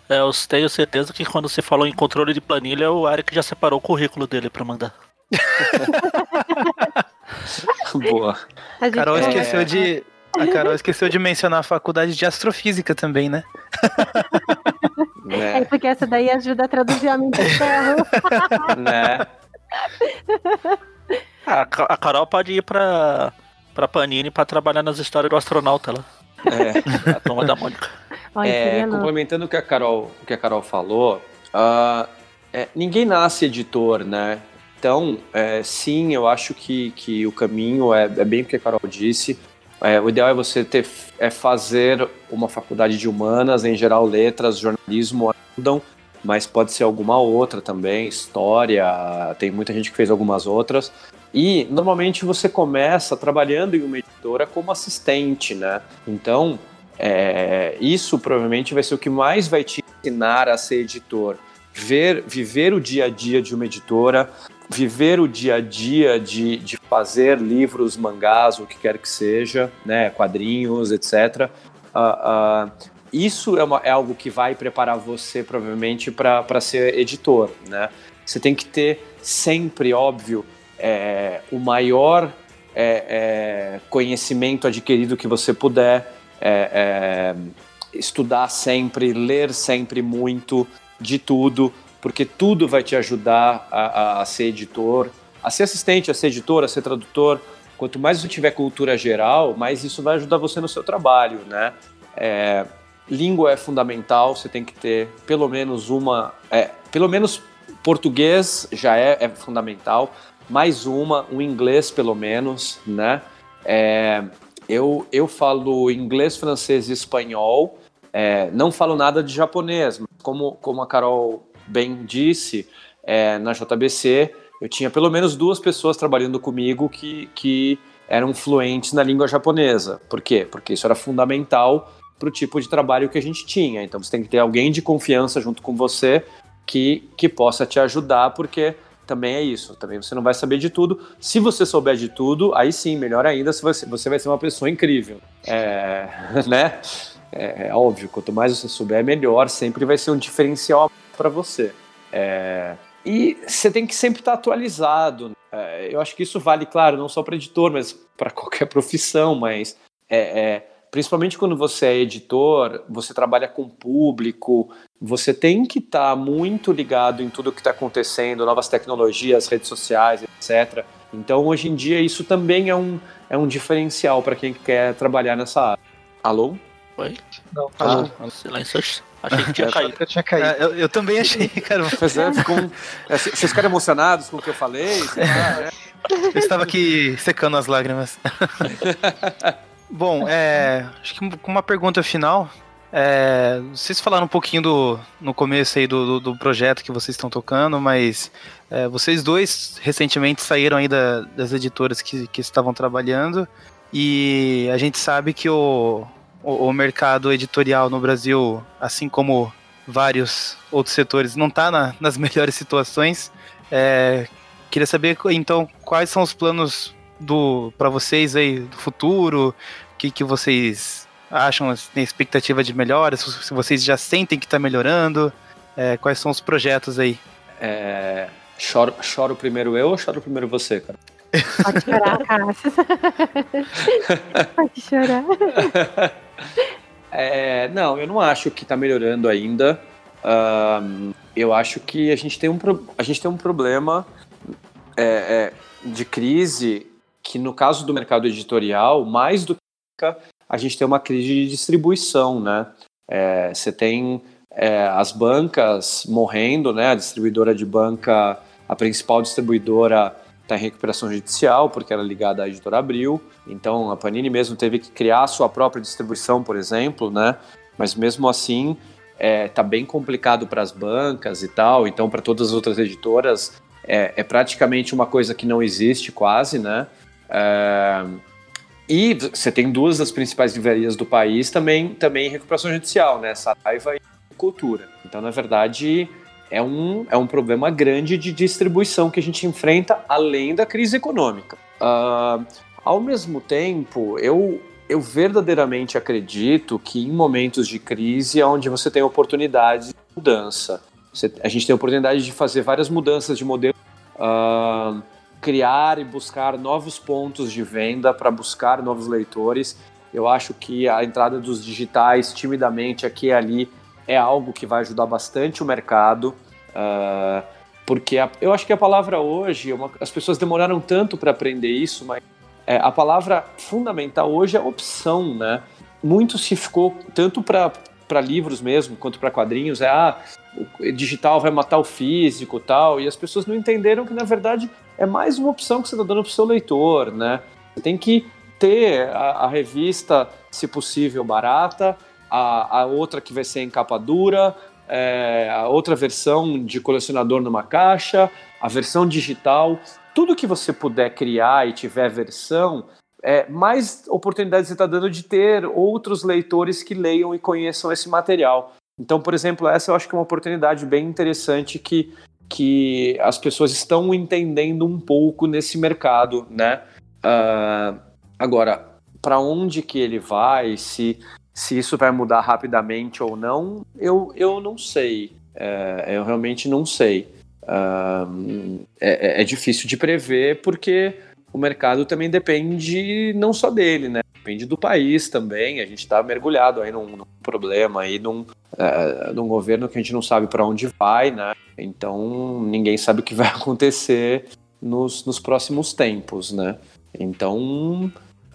É, eu tenho certeza que quando você falou em controle de planilha, o Eric já separou o currículo dele para mandar. *laughs* Boa. A Carol esqueceu de a Carol esqueceu de mencionar a faculdade de astrofísica também, né? *laughs* né? É porque essa daí ajuda a traduzir a mente ferro. *laughs* né? A, a Carol pode ir pra, pra Panini pra trabalhar nas histórias do astronauta lá. É. A toma da Mônica. é, complementando o que a Carol, o que a Carol falou, uh, é, ninguém nasce editor, né? Então, é, sim, eu acho que, que o caminho é, é bem o que a Carol disse. É, o ideal é você ter, é fazer uma faculdade de humanas, em geral letras, jornalismo ajudam, mas pode ser alguma outra também, história, tem muita gente que fez algumas outras. E normalmente você começa trabalhando em uma editora como assistente, né? Então, é, isso provavelmente vai ser o que mais vai te ensinar a ser editor. Ver, viver o dia a dia de uma editora, viver o dia a dia de, de fazer livros, mangás, o que quer que seja, né, quadrinhos, etc. Uh, uh, isso é, uma, é, algo que vai preparar você provavelmente para ser editor, né? você tem que ter sempre, óbvio, é, o maior é, é, conhecimento adquirido que você puder, é, é, estudar sempre, ler sempre muito de tudo, porque tudo vai te ajudar a, a, a ser editor, a ser assistente, a ser editor, a ser tradutor. Quanto mais você tiver cultura geral, mais isso vai ajudar você no seu trabalho, né? É, língua é fundamental, você tem que ter pelo menos uma, é, pelo menos português já é, é, fundamental, mais uma, um inglês pelo menos, né? É, eu, eu falo inglês, francês e espanhol, é, não falo nada de japonês, como, como a Carol bem disse, é, na JBC eu tinha pelo menos duas pessoas trabalhando comigo que, que eram fluentes na língua japonesa. Por quê? Porque isso era fundamental para o tipo de trabalho que a gente tinha. Então você tem que ter alguém de confiança junto com você que, que possa te ajudar, porque também é isso. Também você não vai saber de tudo. Se você souber de tudo, aí sim, melhor ainda, você, vai ser uma pessoa incrível. É, *laughs* né? É, é óbvio, quanto mais você souber, melhor. Sempre vai ser um diferencial para você. É, e você tem que sempre estar atualizado. É, eu acho que isso vale, claro, não só para editor, mas para *laughs* qualquer profissão. Mas é, é, principalmente quando você é editor, você trabalha com público, você tem que estar muito ligado em tudo que está acontecendo, novas tecnologias, redes sociais, etc. Então, hoje em dia, isso também é um, é um diferencial para quem quer trabalhar nessa área. Alô? Oi? Não, Alô? Silêncio. Achei que tinha caído. Eu tinha caído. É, eu, eu também achei, *laughs* cara. Pois é, ficou é, Vocês ficaram emocionados com o que eu falei? *laughs* Sei lá, né? Eu estava aqui secando as lágrimas. *laughs* Bom, é, acho que com uma pergunta final. é, vocês falaram um pouquinho do, no começo aí do, do, do projeto que vocês estão tocando, mas é, vocês dois recentemente saíram aí da- das editoras que, que estavam trabalhando e a gente sabe que o, o, o mercado editorial no Brasil, assim como vários outros setores, não está nas *laughs* melhores situações. É, Queria saber, então, quais são os planos do para vocês aí do futuro? O que, que vocês acham? Se Tem expectativa de melhoras? Se vocês já sentem que está melhorando? É, quais são os projetos aí? É, choro, choro primeiro eu ou choro primeiro você, cara? Pode chorar, Cássio. *laughs* Pode chorar. *laughs* É, não, eu não acho que está melhorando ainda. Eu acho que a gente tem um, a gente tem um problema é, é, de crise que, no caso do mercado editorial, mais do que a gente tem uma crise de distribuição, né? É, Você tem é, as bancas morrendo, né? A distribuidora de banca, a principal distribuidora está em recuperação judicial porque era ligada à editora Abril. Então a Panini mesmo teve que criar a sua própria distribuição, por exemplo, né? Mas mesmo assim é, tá bem complicado para as bancas e tal. Então para todas as outras editoras é, é praticamente uma coisa que não existe quase, né? É, e você tem duas das principais livrarias do país também, também em recuperação judicial, né? Saraiva e Cultura. Então, na verdade, é um, é um problema grande de distribuição que a gente enfrenta além da crise econômica. Ah, ao mesmo tempo, eu, eu verdadeiramente acredito que em momentos de crise é onde você tem oportunidades de mudança. Você- a gente tem a oportunidade de fazer várias mudanças de modelo, ah, criar e buscar novos pontos de venda para buscar novos leitores. Eu acho que a entrada dos digitais timidamente aqui e ali é algo que vai ajudar bastante o mercado. ah, porque a- eu acho que a palavra hoje, é uma- as pessoas demoraram tanto para aprender isso, mas é, a palavra fundamental hoje é opção, né? Muito se ficou, tanto para livros mesmo, quanto para quadrinhos, é ah, o digital vai matar o físico tal, e as pessoas não entenderam que, na verdade, é mais uma opção que você está dando para o seu leitor, né? Você tem que ter a, a revista, se possível, barata, a, a outra que vai ser em capa dura, é, a outra versão de colecionador numa caixa, a versão digital, tudo que você puder criar e tiver versão, é, mais oportunidades você está dando de ter outros leitores que leiam e conheçam esse material. Então, por exemplo, essa eu acho que é uma oportunidade bem interessante que, que as pessoas estão entendendo um pouco nesse mercado, né? Ah, agora, para onde que ele vai, se, se isso vai mudar rapidamente ou não, eu, eu não sei. É, eu realmente não sei. uh, é, é difícil de prever porque o mercado também depende não só dele, né? Depende do país também. A gente está mergulhado aí num, num, problema aí, num, uh, num governo que a gente não sabe para onde vai, né? Então ninguém sabe o que vai *laughs* acontecer nos, nos próximos tempos, né? Então,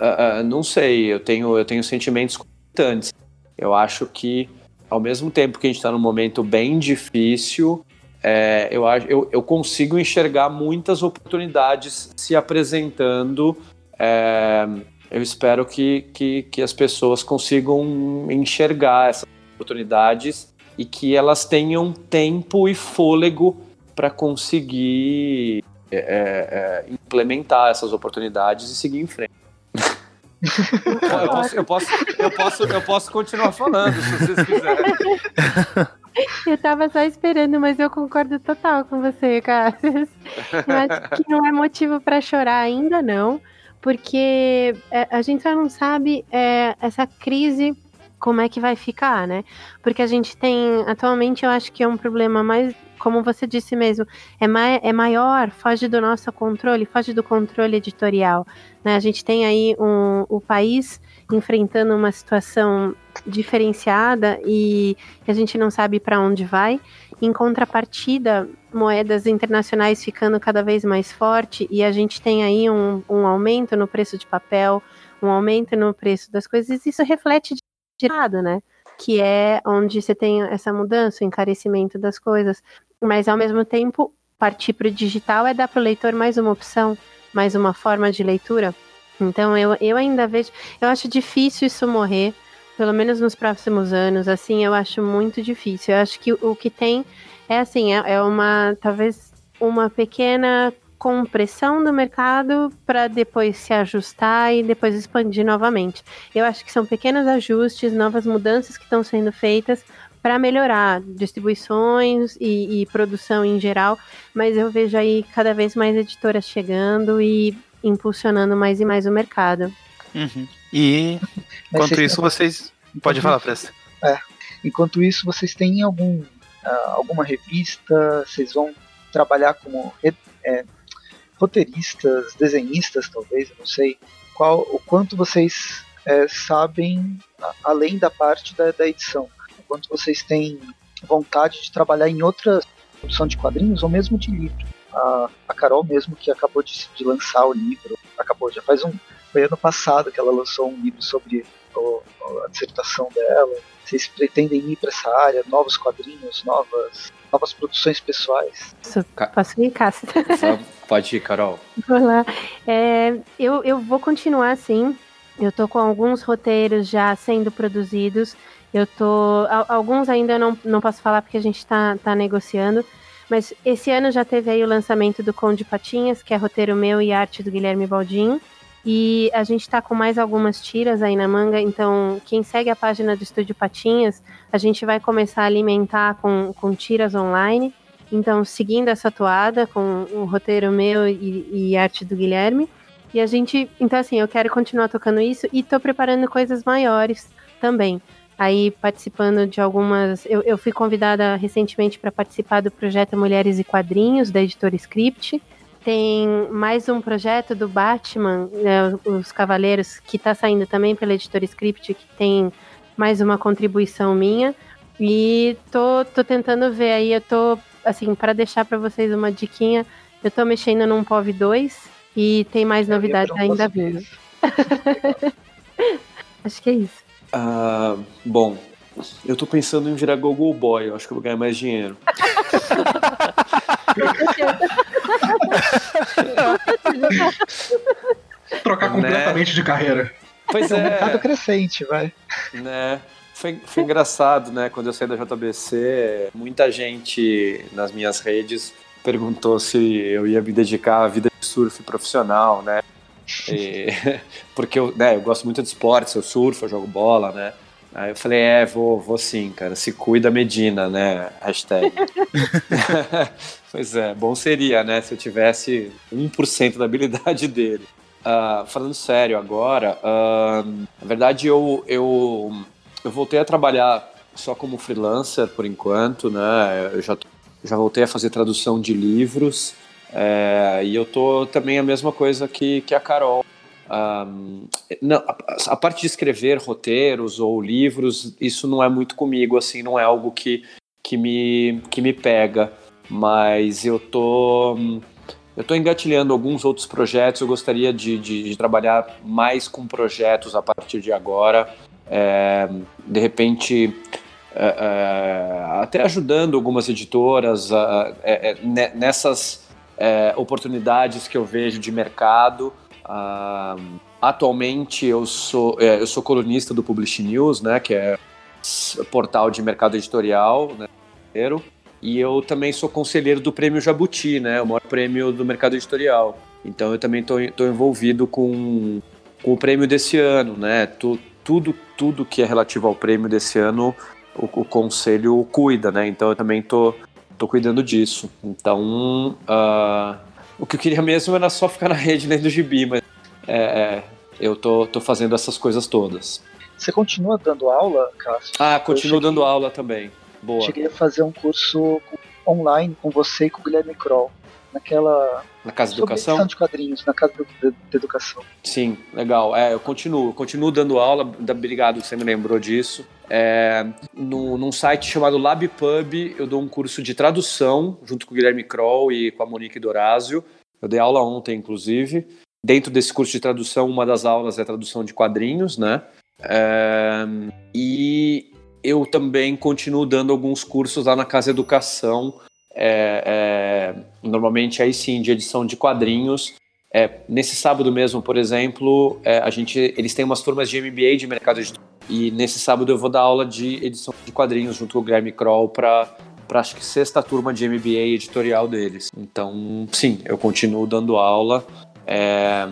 uh, uh, não sei, eu tenho, eu tenho sentimentos conflitantes. Eu acho que, ao mesmo tempo que a gente está num momento bem difícil, é, eu, eu, eu consigo enxergar muitas oportunidades se apresentando. É, eu espero que, que, que as pessoas consigam enxergar essas oportunidades e que elas tenham tempo e fôlego para conseguir é, é, é, implementar essas oportunidades e seguir em frente. *laughs* eu, posso, eu, posso, eu, posso, eu posso continuar falando, se vocês quiserem. Eu tava só esperando, mas eu concordo total com você, cara. Eu acho que não é motivo para chorar ainda, não, porque é, a gente só não sabe é, essa crise como é que vai ficar, né? Porque a gente tem, atualmente, eu acho que é um problema mais como você disse mesmo, é, ma é maior, foge do nosso controle, foge do controle editorial. Né? A gente tem aí um, o país enfrentando uma situação diferenciada e a gente não sabe para onde vai. Em contrapartida, moedas internacionais ficando cada vez mais forte e a gente tem aí um, um aumento no preço de papel, um aumento no preço das coisas. Isso reflete de lado, né? Que é onde você tem essa mudança, o encarecimento das coisas mas ao mesmo tempo partir para o digital é dar para o leitor mais uma opção, mais uma forma de leitura. Então eu, eu ainda vejo, eu acho difícil isso morrer, pelo menos nos próximos anos, assim, eu acho muito difícil. Eu acho que o que tem é assim, é, é uma talvez uma pequena compressão do mercado para depois se ajustar e depois expandir novamente. Eu acho que são pequenos ajustes, novas mudanças que estão sendo feitas para melhorar distribuições e, e, produção em geral, mas eu vejo aí cada vez mais editoras chegando e impulsionando mais e mais o mercado. Uhum. E enquanto isso, vocês. Pode falar, Presta. É. Enquanto isso, vocês têm algum, uh, alguma revista? Vocês vão trabalhar como é, roteiristas, desenhistas, talvez, eu não sei. Qual, o quanto vocês é, sabem além da parte da, da edição? Quanto vocês têm vontade de trabalhar em outra produção de quadrinhos ou mesmo de livro. A, a Carol mesmo que acabou de, de, lançar o livro, acabou já faz um foi ano passado que ela lançou um livro sobre o, a dissertação dela. Vocês pretendem ir para essa área, novos quadrinhos, novas novas produções pessoais? Posso ir, Cássia? Pode ir, Carol. *laughs* Vou lá. É, eu, eu vou continuar assim. Eu tô com alguns roteiros já sendo produzidos. Eu tô. Alguns ainda não, não posso falar porque a gente está tá negociando. Mas esse ano já teve aí o lançamento do Conde Patinhas, que é roteiro meu e arte do Guilherme Baldin. E a gente está com mais algumas tiras aí na manga, então quem segue a página do Estúdio Patinhas, a gente vai começar a alimentar com, com tiras online. Então, seguindo essa toada com o roteiro meu e, e arte do Guilherme. E a gente, então assim, eu quero continuar tocando isso e tô preparando coisas maiores também aí participando de algumas. Eu, eu fui convidada recentemente para participar do projeto Mulheres e Quadrinhos, da editora Script. Tem mais um projeto do Batman, né, Os Cavaleiros, que está saindo também pela editora Script, que tem mais uma contribuição minha. E tô, tô tentando ver aí, eu tô, assim, para deixar para vocês uma diquinha, eu tô mexendo num POV 2 e tem mais novidades ainda vindo. *laughs* Acho que é isso. Ah, bom, eu tô pensando em virar Google Boy, eu acho que eu vou ganhar mais dinheiro. *laughs* Trocar né? completamente né? de carreira. Pois é. é um mercado crescente, vai. Né? Foi, foi engraçado, né? Quando eu saí da JBC, muita gente nas minhas redes perguntou se eu ia me dedicar à vida de surf profissional, né? E, *laughs* porque eu, né, eu gosto muito de esportes, eu surfo, eu jogo bola, né? Aí eu falei, é, vou, vou sim, cara. Se cuida Medina, né? Hashtag. *laughs* *laughs* pois é, bom seria, né? Se eu tivesse 1% da habilidade dele. Uh, falando sério agora, uh, na verdade eu, eu, eu voltei a trabalhar só como freelancer por enquanto, né? Eu já já voltei a fazer tradução de livros. É, e eu tô também a mesma coisa que, que a Carol. Um, não, a, a, parte de escrever roteiros ou livros, isso não é muito comigo, assim, não é algo que, que, me, que me pega. Mas eu tô, eu tô engatilhando alguns outros projetos, eu gostaria de, de, de trabalhar mais com projetos a partir de agora. É, de repente, é, é, até ajudando algumas editoras é, é, nessas é, oportunidades que eu vejo de mercado. Ah, atualmente eu sou, eu sou colunista do Publish News, né, que é portal de mercado editorial né, e eu também sou conselheiro do Prêmio Jabuti, né, o maior prêmio do mercado editorial. Então eu também estou envolvido com, com o prêmio desse ano, né? Tu, tudo, tudo que é relativo ao prêmio desse ano, o, o conselho cuida, né? Então eu também tô, tô cuidando disso. Então, uh, o que eu queria mesmo era só ficar na rede lendo gibi, mas é, é, eu tô, tô fazendo essas coisas todas. Você continua dando aula, Cássio? Ah, continuo cheguei, dando aula também. Boa. Cheguei a fazer um curso online com você e com o Guilherme Kroll naquela. Na Casa de Educação? de quadrinhos, na Casa de, de, Educação. Sim, legal. É, eu continuo, eu continuo dando aula, obrigado que você me lembrou disso. É, no, num site chamado LabPub, eu dou um curso de tradução, junto com o Guilherme Kroll e com a Monique Dorazio. Eu dei aula ontem, inclusive. Dentro desse curso de tradução, uma das aulas é tradução de quadrinhos, né? É, e eu também continuo dando alguns cursos lá na Casa Educação, é, é, normalmente aí sim, de edição de quadrinhos. É, nesse sábado mesmo, por exemplo, é, a gente, eles têm umas turmas de MBA de mercado editorial. E nesse sábado eu vou dar aula de edição de quadrinhos junto com o Guilherme Kroll para para acho que sexta turma de MBA editorial deles. Então, sim, eu continuo dando aula. É...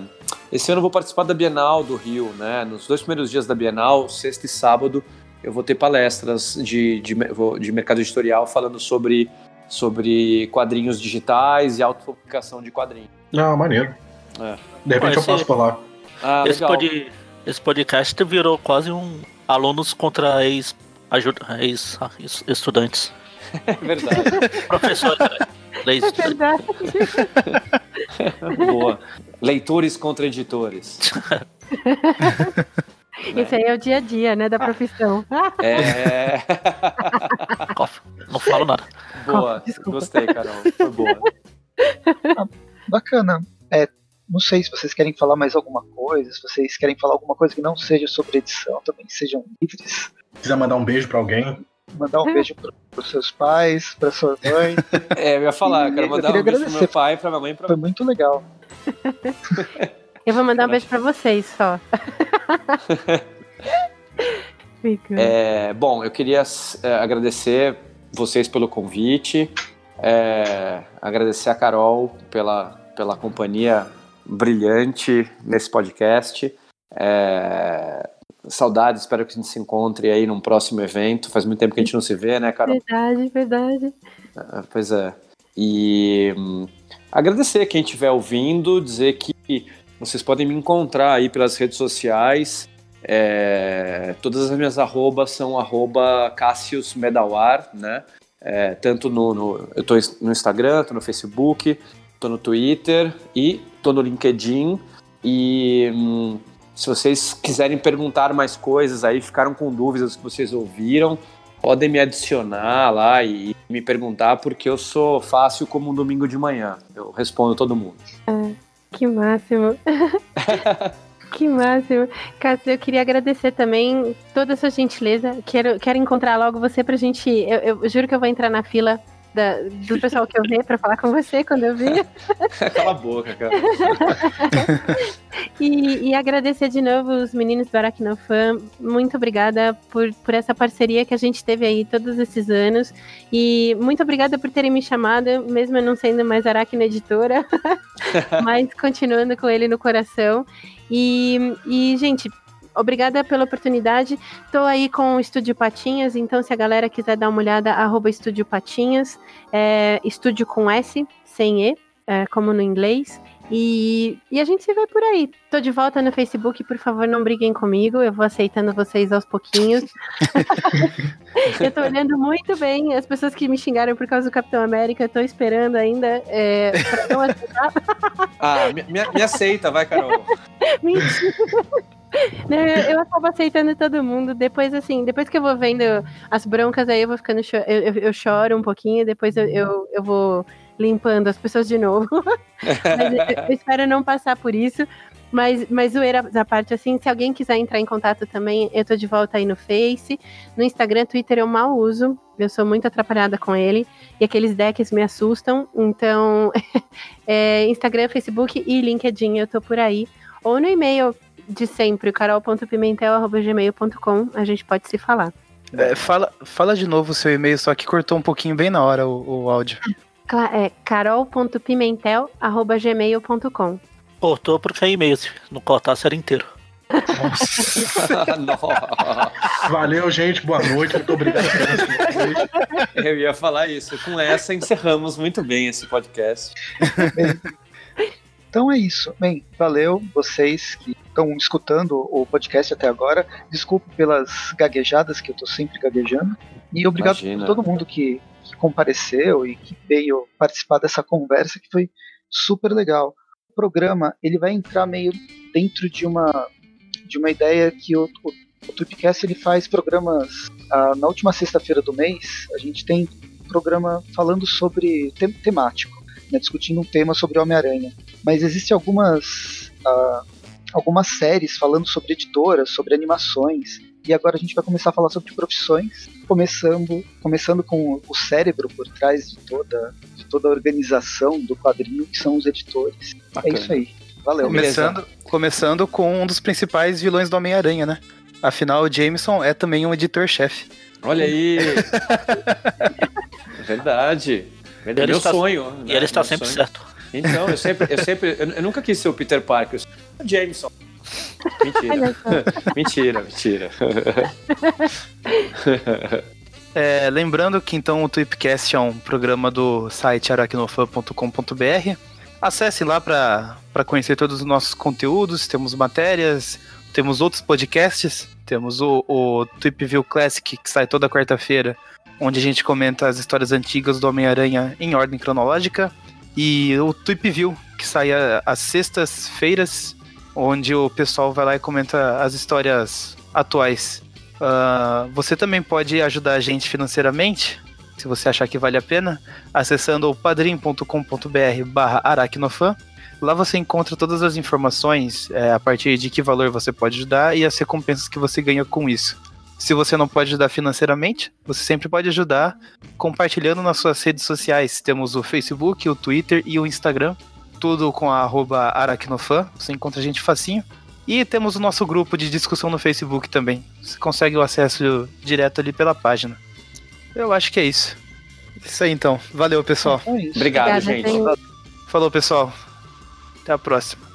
Esse ano eu vou participar da Bienal do Rio, né? Nos dois primeiros dias da Bienal, sexta e sábado, eu vou ter palestras de, de, de mercado editorial falando sobre sobre quadrinhos digitais e autopublicação de quadrinhos. Ah, maneiro. É. De repente esse, eu passo por lá. Ah, esse, pod, esse podcast virou quase um alunos contra ex, ajuda, ex, ex estudantes. É *laughs* verdade. Professores, né? É verdade. *laughs* Boa. Leitores contra editores. *laughs* Isso aí é o dia a dia, né, da profissão. É. Não falo nada. Boa, Desculpa. gostei, Carol. Foi boa. Ah, bacana. É, não sei se vocês querem falar mais alguma coisa, se vocês querem falar alguma coisa que não seja sobre edição, também sejam livres. Quiser mandar um beijo para alguém? Mandar um beijo para os seus pais, para sua mãe. *laughs* É, eu ia falar, e quero mandar um beijo pro meu pai, para minha mãe, para Foi muito legal. Eu vou mandar um beijo para vocês só. *laughs* é, bom, eu queria é, agradecer vocês pelo convite, é, agradecer a Carol pela, pela companhia brilhante nesse podcast. É, saudades, espero que a gente se encontre aí num próximo evento. Faz muito tempo que a gente não se vê, né, Carol? Verdade, verdade. É, pois é. E hum, agradecer quem estiver ouvindo, dizer que vocês podem me encontrar aí pelas redes sociais. É, todas as minhas arrobas são arroba Cassius Medawar, né? É, tanto no, no, eu tô no Instagram, tô no Facebook, tô no Twitter e tô no LinkedIn. E hum, se vocês quiserem perguntar mais coisas aí, ficaram com dúvidas que vocês ouviram, podem me adicionar lá e me perguntar, porque eu sou fácil como um domingo de manhã. Eu respondo todo mundo. É, que máximo. *laughs* Que máximo. Cássio, eu queria agradecer também toda a sua gentileza. Quero, quero encontrar logo você pra gente. Eu, eu juro que eu vou entrar na fila da, do pessoal que eu vi para falar com você quando eu vi. *laughs* Cala a boca, cara. e, e, agradecer de novo os meninos do Aracnofan. Muito obrigada por, por essa parceria que a gente teve aí todos esses anos. E muito obrigada por terem me chamado, mesmo eu não sendo mais Aracno Editora, *laughs* mas continuando com ele no coração. E, e gente, obrigada pela oportunidade. Estou aí com o Estúdio Patinhas, então se a galera quiser dar uma olhada, arroba Estúdio Patinhas, é, estúdio com S, sem E, é, como no inglês. E, e a gente se vê por aí. Tô de volta no Facebook, por favor, não briguem comigo. Eu vou aceitando vocês aos pouquinhos. *laughs* eu tô olhando muito bem as pessoas que me xingaram por causa do Capitão América. Eu tô esperando ainda é, pra não aceitar. *laughs* ah, me, me, aceita, vai, Carol. *laughs* Mentira. Não, eu, acabo aceitando todo mundo. Depois, assim, depois que eu vou vendo as broncas, aí eu vou ficando. Cho eu, eu, eu, choro um pouquinho, depois eu, eu, eu vou limpando as pessoas de novo. *laughs* eu, eu, espero não passar por isso. Mas, mas zoeira da parte, assim, se alguém quiser entrar em contato também, eu tô de volta aí no Face. No Instagram, Twitter eu mal uso. Eu sou muito atrapalhada com ele. E aqueles decks me assustam. Então, *laughs* é, Instagram, Facebook e LinkedIn, eu tô por aí. Ou no e-mail de sempre, carol.pimentel.gmail.com, a gente pode se falar. É, fala, fala de novo o seu e-mail, só que cortou um pouquinho bem na hora o, o áudio. É carol.pimentel.gmail.com Cortou porque é e-mail, se não cortasse era inteiro. *laughs* Valeu, gente. Boa noite. Muito obrigado Eu ia falar isso. Com essa encerramos muito bem esse podcast. Então é isso. Bem, valeu vocês que estão escutando o podcast até agora. Desculpe pelas gaguejadas que eu estou sempre gaguejando. E obrigado Imagina. por todo mundo que, que, compareceu e que veio participar dessa conversa que foi super legal. O programa ele vai entrar meio dentro de uma de uma ideia que o, o, o Tweepcast ele faz programas ah, na última sexta-feira do mês. A gente tem um programa falando sobre tem, temático né, discutindo um tema sobre Homem-Aranha. Mas existem algumas, uh, algumas séries falando sobre editoras, sobre animações. E agora a gente vai começar a falar sobre profissões, começando, começando com o cérebro por trás de toda, de toda a organização do quadrinho, que são os editores. É Bacana. É isso aí. Valeu. Começando, começando com um dos principais vilões do Homem-Aranha, né? Afinal, o Jameson é também um editor-chefe. Olha aí! *laughs* Verdade. Ele meu está, sonho. E né? ele está meu sempre sonho. certo. Então, eu sempre, eu sempre, eu, nunca quis ser o Peter Parker, Jameson. Mentira. *laughs* mentira, mentira. *laughs* É, lembrando que então o Tweepcast é um programa do site aracnofan.com.br. Acesse lá para conhecer todos os nossos conteúdos, temos matérias, temos outros podcasts, temos o, o Tweepview Classic que sai toda quarta-feira, onde a gente comenta as histórias antigas do Homem-Aranha em ordem cronológica, e o Tweep View, que sai às sextas-feiras, onde o pessoal vai lá e comenta as histórias atuais. Uh, você também pode ajudar a gente financeiramente, se você achar que vale a pena, acessando o padrim.com.br barra aracnofan. Lá você encontra todas as informações é, a partir de que valor você pode ajudar e as recompensas que você ganha com isso. Se você não pode ajudar financeiramente, você sempre pode ajudar compartilhando nas suas redes sociais. Temos o Facebook, o Twitter e o Instagram, tudo com a arroba aracnofan. Você encontra a gente facinho. E temos o nosso grupo de discussão no Facebook também. Você consegue o acesso direto ali pela página. Eu acho que é isso. Isso aí então. Valeu, pessoal. É Obrigado, Obrigada, gente. Falou, pessoal. Até a próxima.